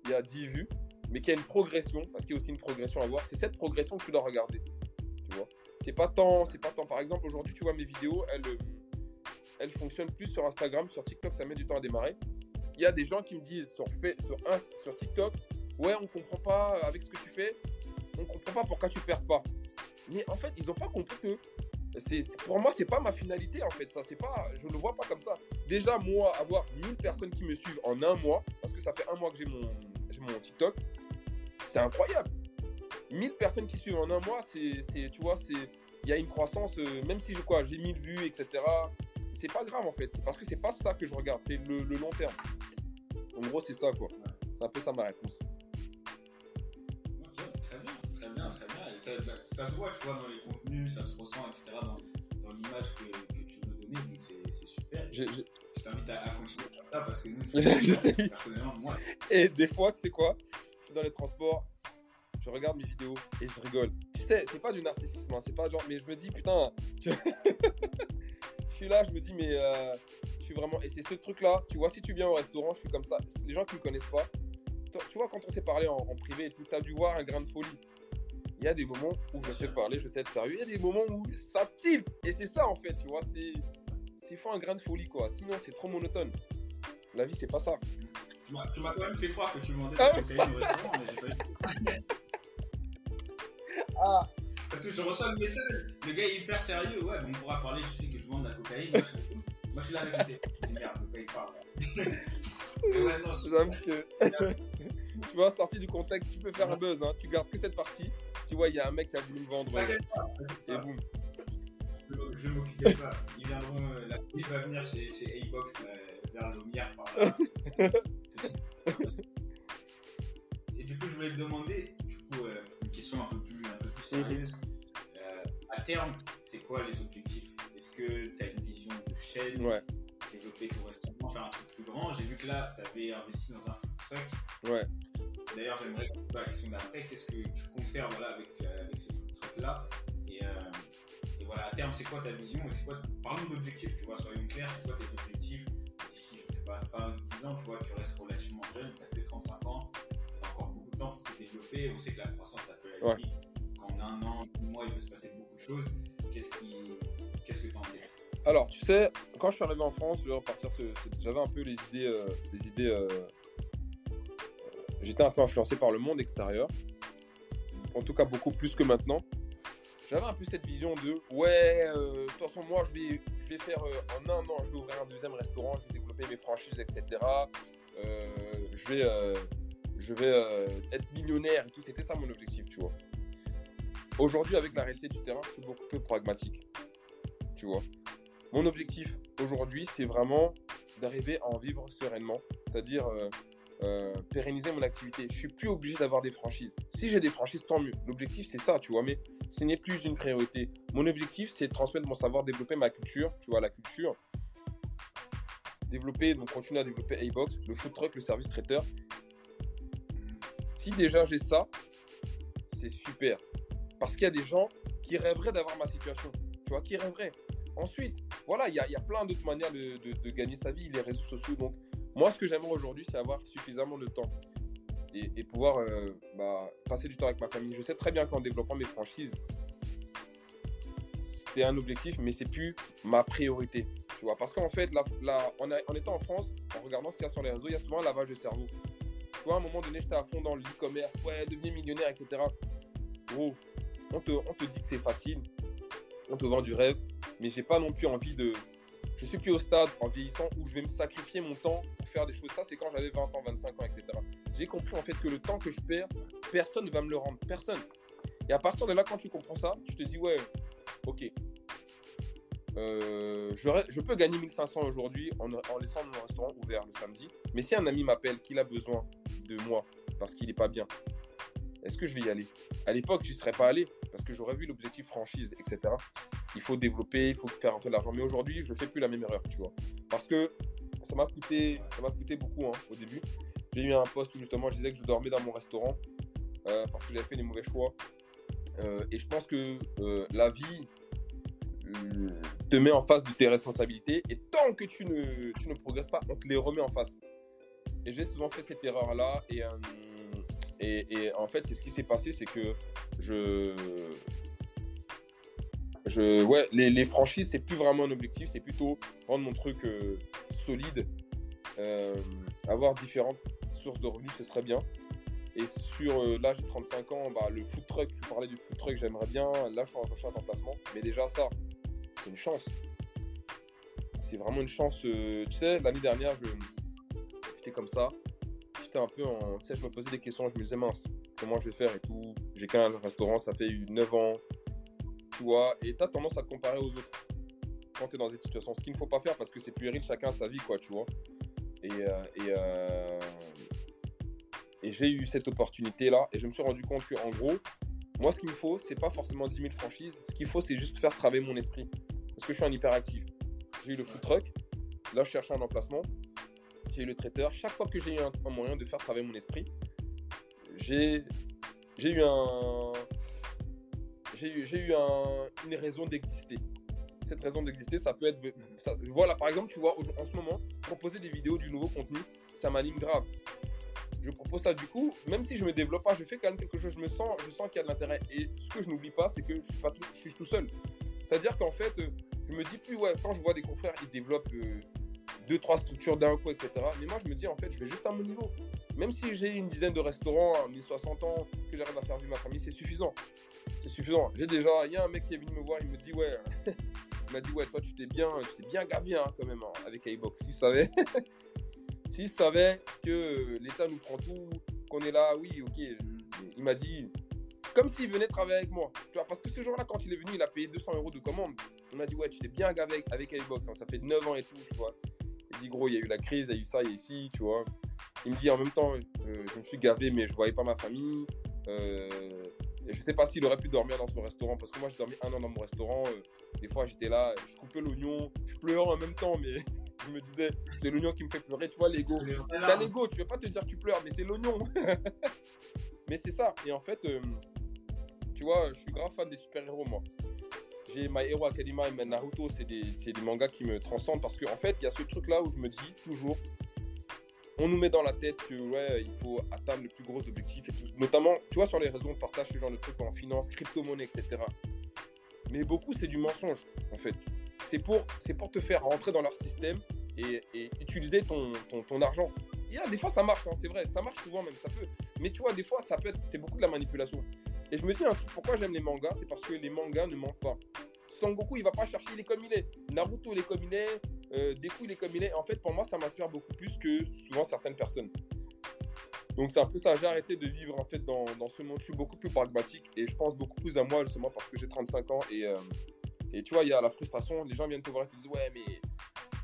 Speaker 2: il y a 10 vues, mais qu'il y a une progression, parce qu'il y a aussi une progression à voir, c'est cette progression que tu dois regarder. Tu vois? C'est pas tant, c'est pas tant. Par exemple, aujourd'hui, tu vois mes vidéos, elles, euh, elles fonctionnent plus sur Instagram, sur TikTok, ça met du temps à démarrer. Il y a des gens qui me disent sur, sur, sur TikTok, ouais, on comprend pas avec ce que tu fais, on comprend pas pourquoi tu perces pas. Mais en fait, ils ont pas compris que c'est, pour moi, c'est pas ma finalité en fait. Ça, c'est pas, je le vois pas comme ça. Déjà, moi, avoir 1000 personnes qui me suivent en un mois, parce que ça fait un mois que j'ai mon, mon TikTok, c'est incroyable. 1000 personnes qui suivent en un mois, c'est, tu vois, c'est, il y a une croissance, euh, même si je quoi, j'ai 1000 vues, etc. C'est pas grave en fait. C'est parce que c'est pas ça que je regarde, c'est le, le long terme. En gros, c'est ça quoi. C'est un peu ça ma réponse.
Speaker 1: Ça, ça, se voit, tu vois, dans les contenus, ça se ressent, etc., dans, dans l'image que, que, tu veux donner, donc c'est super. Je, t'invite à, continuer comme ça parce que nous, [LAUGHS] je personnellement, moi.
Speaker 2: Et des fois, tu sais quoi? Je suis dans les transports, je regarde mes vidéos et je rigole. Tu sais, c'est pas du narcissisme, hein, c'est pas genre, mais je me dis, putain, tu... [LAUGHS] je suis là, je me dis, mais euh, je suis vraiment. Et c'est ce truc-là, tu vois, si tu viens au restaurant, je suis comme ça. Les gens qui me connaissent pas, tu vois, quand on s'est parlé en, en privé tu as dû voir un grain de folie il y a des moments où je sais parler, je sais être sérieux, il y a des moments où ça tilt. Et c'est ça en fait, tu vois, c'est. Il faut un grain de folie quoi, sinon c'est trop monotone. La vie c'est pas ça.
Speaker 1: Tu m'as quand même fait croire que tu demandais de la cocaïne au restaurant, mais j'ai pas eu. [LAUGHS] ah Parce que je reçois le message, le gars est hyper sérieux, ouais, on pourra parler du fait que je demande de la cocaïne, moi je suis là avec côté. Je dis merde, le gars il parle. [LAUGHS]
Speaker 2: ouais, non, je que. Tu vois, sorti du contexte, tu peux faire un buzz, hein. tu gardes que cette partie tu vois, il y a un mec qui a voulu me vendre. et boum.
Speaker 1: Je vais m'occuper de ça. Viendront, euh, la police va venir chez, chez A-Box euh, vers Lomière par là. [LAUGHS] et du coup, je voulais te demander, du coup, euh, une question un peu plus, un peu plus sérieuse. à terme, c'est quoi les objectifs? Est-ce que tu as une vision de chaîne?
Speaker 2: Ouais.
Speaker 1: Développer ton restaurant, faire un truc plus grand? J'ai vu que là, tu avais investi dans un food truck.
Speaker 2: Ouais.
Speaker 1: D'ailleurs, j'aimerais qu'on parle l'action d'après. Qu'est-ce que tu comptes faire voilà, avec, euh, avec ce truc-là et, euh, et, voilà, à terme, c'est quoi ta vision c'est quoi... Parlons d'objectifs, tu vois, soyons clairs. C'est quoi tes objectifs D'ici, je sais pas, 5, 10 ans, tu vois, tu restes relativement jeune, tu as que 35 ans, tu as encore beaucoup de temps pour te développer. On sait que la croissance, ça peut aller vite. Quand en un an, un mois, il peut se passer beaucoup de choses. Qu'est-ce qui... Qu'est-ce que tu en tête
Speaker 2: alors, tu sais, quand je suis arrivé en France, j'avais un peu les idées, euh, les idées j'étais un peu influencé par le monde extérieur, en tout cas beaucoup plus que maintenant. J'avais un peu cette vision de ouais, euh, de toute façon, moi je vais, je vais faire euh, en un an, je vais ouvrir un deuxième restaurant, je vais développer mes franchises, etc. Euh, je vais, je vais être millionnaire et tout. C'était ça mon objectif, tu vois. Aujourd'hui, avec la réalité du terrain, je suis beaucoup plus pragmatique, tu vois. Mon objectif aujourd'hui, c'est vraiment d'arriver à en vivre sereinement, c'est-à-dire euh, pérenniser mon activité. Je suis plus obligé d'avoir des franchises. Si j'ai des franchises, tant mieux. L'objectif, c'est ça, tu vois, mais ce n'est plus une priorité. Mon objectif, c'est de transmettre mon savoir, développer ma culture, tu vois, la culture. Développer, donc continuer à développer A-Box, le food truck, le service traiteur. Si déjà j'ai ça, c'est super. Parce qu'il y a des gens qui rêveraient d'avoir ma situation. Tu vois, qui rêveraient. Ensuite, voilà, il y, a, plein d'autres manières de, gagner sa vie, les réseaux sociaux. Donc, moi, ce que j'aimerais aujourd'hui, c'est avoir suffisamment de temps et, pouvoir euh, bah, passer du temps avec ma famille. Je sais très bien qu'en développant mes franchises, c'était un objectif, mais c'est plus ma priorité. Tu parce qu'en fait, en, étant en France, en regardant ce qu'il y a sur les réseaux, il y a souvent un lavage de cerveau. Tu vois, à un moment donné, j'étais à fond dans l'e-commerce, ouais, devenir millionnaire, etc. Gros, on te, on te dit que c'est facile, on te vend du rêve, mais j'ai pas non plus envie de. Je suis plus au stade en vieillissant où je vais me sacrifier mon temps pour faire des choses. Ça, c'est quand j'avais 20 ans, 25 ans, etc. J'ai compris en fait que le temps que je perds, personne ne va me le rendre. Personne. Et à partir de là, quand tu comprends ça, tu te dis, ouais, ok. Euh, je, peux gagner 1500 aujourd'hui en, en laissant mon restaurant ouvert le samedi. Mais si un ami m'appelle qu'il a besoin de moi parce qu'il n'est pas bien, est-ce que je vais y aller? À l'époque, je n'y serais pas allé parce que j'aurais vu l'objectif franchise, etc. Il faut développer, il faut faire rentrer l'argent. Mais aujourd'hui, je ne fais plus la même erreur, tu vois. Parce que ça m'a coûté, ça m'a coûté beaucoup hein, au début. J'ai eu un poste où justement je disais que je dormais dans mon restaurant euh, parce que j'avais fait des mauvais choix. Euh, et je pense que euh, la vie te met en face de tes responsabilités et tant que tu ne, tu ne progresses pas, on te les remet en face. Et j'ai souvent fait cette erreur-là et et, en fait, c'est ce qui s'est passé, c'est que je, ouais, les, les franchises, c'est plus vraiment un objectif, c'est plutôt rendre mon truc euh, solide, euh, avoir différentes sources de revenus, ce serait bien. Et sur euh, j'ai 35 ans, bah, le food truck, tu parlais du food truck, j'aimerais bien. Là, je suis en recherche d'emplacement, mais déjà ça, c'est une chance. C'est vraiment une chance. tu sais, l'année dernière, j'étais comme ça j'étais un peu en. Tu sais, je me posais des questions, je me disais, mince, comment je vais faire et tout. J'ai qu'un restaurant, ça fait 9 ans, tu vois, et tu as tendance à te comparer aux autres quand tu es dans cette situation. Ce qu'il ne faut pas faire parce que c'est puéril, chacun sa vie, quoi, tu vois. Et, euh, euh, et j'ai eu cette opportunité-là et je me suis rendu compte qu'en gros, moi, ce qu'il me faut, c'est pas forcément 10 000 franchises. Ce qu'il faut, c'est juste faire travailler mon esprit. Parce que je suis un hyperactif. J'ai eu le food truck. Là, je cherche un emplacement le traiteur, chaque fois que j'ai eu un, moyen de faire travailler mon esprit, j'ai eu un j'ai eu, un, une raison d'exister. Cette raison d'exister, ça peut être. voilà, par exemple, tu vois, en ce moment, proposer des vidéos, du nouveau contenu, ça m'anime grave. Je propose ça du coup, même si je me développe pas, je fais quand même quelque chose, je me sens, je sens qu'il y a de l'intérêt. Et ce que je n'oublie pas, c'est que je suis, pas tout, je suis tout seul. C'est-à-dire qu'en fait, je me dis plus, ouais, quand je vois des confrères, ils développent euh, deux, trois structures d'un coup, etc. Mais moi, je me dis, en fait, je vais juste à mon niveau. Même si j'ai une dizaine de restaurants à 1060 ans, que j'arrive à faire vivre ma famille, c'est suffisant. C'est suffisant. J'ai déjà, il y a un mec qui est venu me voir, il me dit, ouais, [LAUGHS] il m'a dit, ouais, toi, tu t'es bien, tu t'es bien gavé, hein, quand même, hein, avec iBox. S'il savait, [LAUGHS] s'il savait que l'État nous prend tout, qu'on est là, oui, ok. Il m'a dit, comme s'il venait travailler avec moi. Tu vois, parce que ce jour-là, quand il est venu, il a payé 200 euros de commande. Il m'a dit, ouais, tu t'es bien gavé avec, avec iBox, ça fait 9 ans et tout, tu vois. Il dit, gros, il y a eu la crise, il y a eu ça, il y a ici, tu vois. Il me dit, en même temps, euh, je me suis gavé, mais je voyais pas ma famille. Euh, je sais pas s'il aurait pu dormir dans son restaurant, parce que moi, j'ai dormi un an dans mon restaurant. Euh, des fois, j'étais là, je coupais l'oignon, je pleurais en même temps, mais [LAUGHS] je me disais, c'est l'oignon qui me fait pleurer, tu vois, l'ego. T'as l'ego, tu veux pas te dire que tu pleures, mais c'est l'oignon. [LAUGHS] mais c'est ça. Et en fait, tu vois, je suis grave fan des super-héros, moi j'ai My Hero Academia et Naruto, c'est des, des, mangas qui me transcendent parce qu'en en fait, il y a ce truc-là où je me dis toujours, on nous met dans la tête que ouais, il faut atteindre le plus gros objectif et tout. Notamment, tu vois, sur les réseaux, on partage ce genre de trucs en finance, crypto-monnaie, etc. Mais beaucoup, c'est du mensonge, en fait. C'est pour, pour te faire rentrer dans leur système et, utiliser ton, ton, argent. Il y a des fois, ça marche, hein, c'est vrai, ça marche souvent même, ça peut. Mais tu vois, des fois, ça peut être, c'est beaucoup de la manipulation. Et je me dis un truc, pourquoi j'aime les mangas C'est parce que les mangas ne mentent pas. Sangoku, il va pas chercher, il est. Naruto, il est euh, Deku, il est. En fait, pour moi, ça m'inspire beaucoup plus que souvent certaines personnes. Donc c'est un peu ça, j'ai arrêté de vivre en fait dans, dans, ce monde. Je suis beaucoup plus pragmatique et je pense beaucoup plus à moi justement parce que j'ai 35 ans et, euh, et tu vois, il y a la frustration. Les gens viennent te voir et te disent ouais mais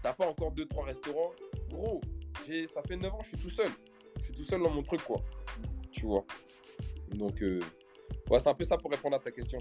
Speaker 2: t'as pas encore 2-3 restaurants. Gros, ça fait 9 ans, je suis tout seul. Je suis tout seul dans mon truc quoi. Tu vois. Donc euh, Ouais, c'est un peu ça pour répondre à ta question.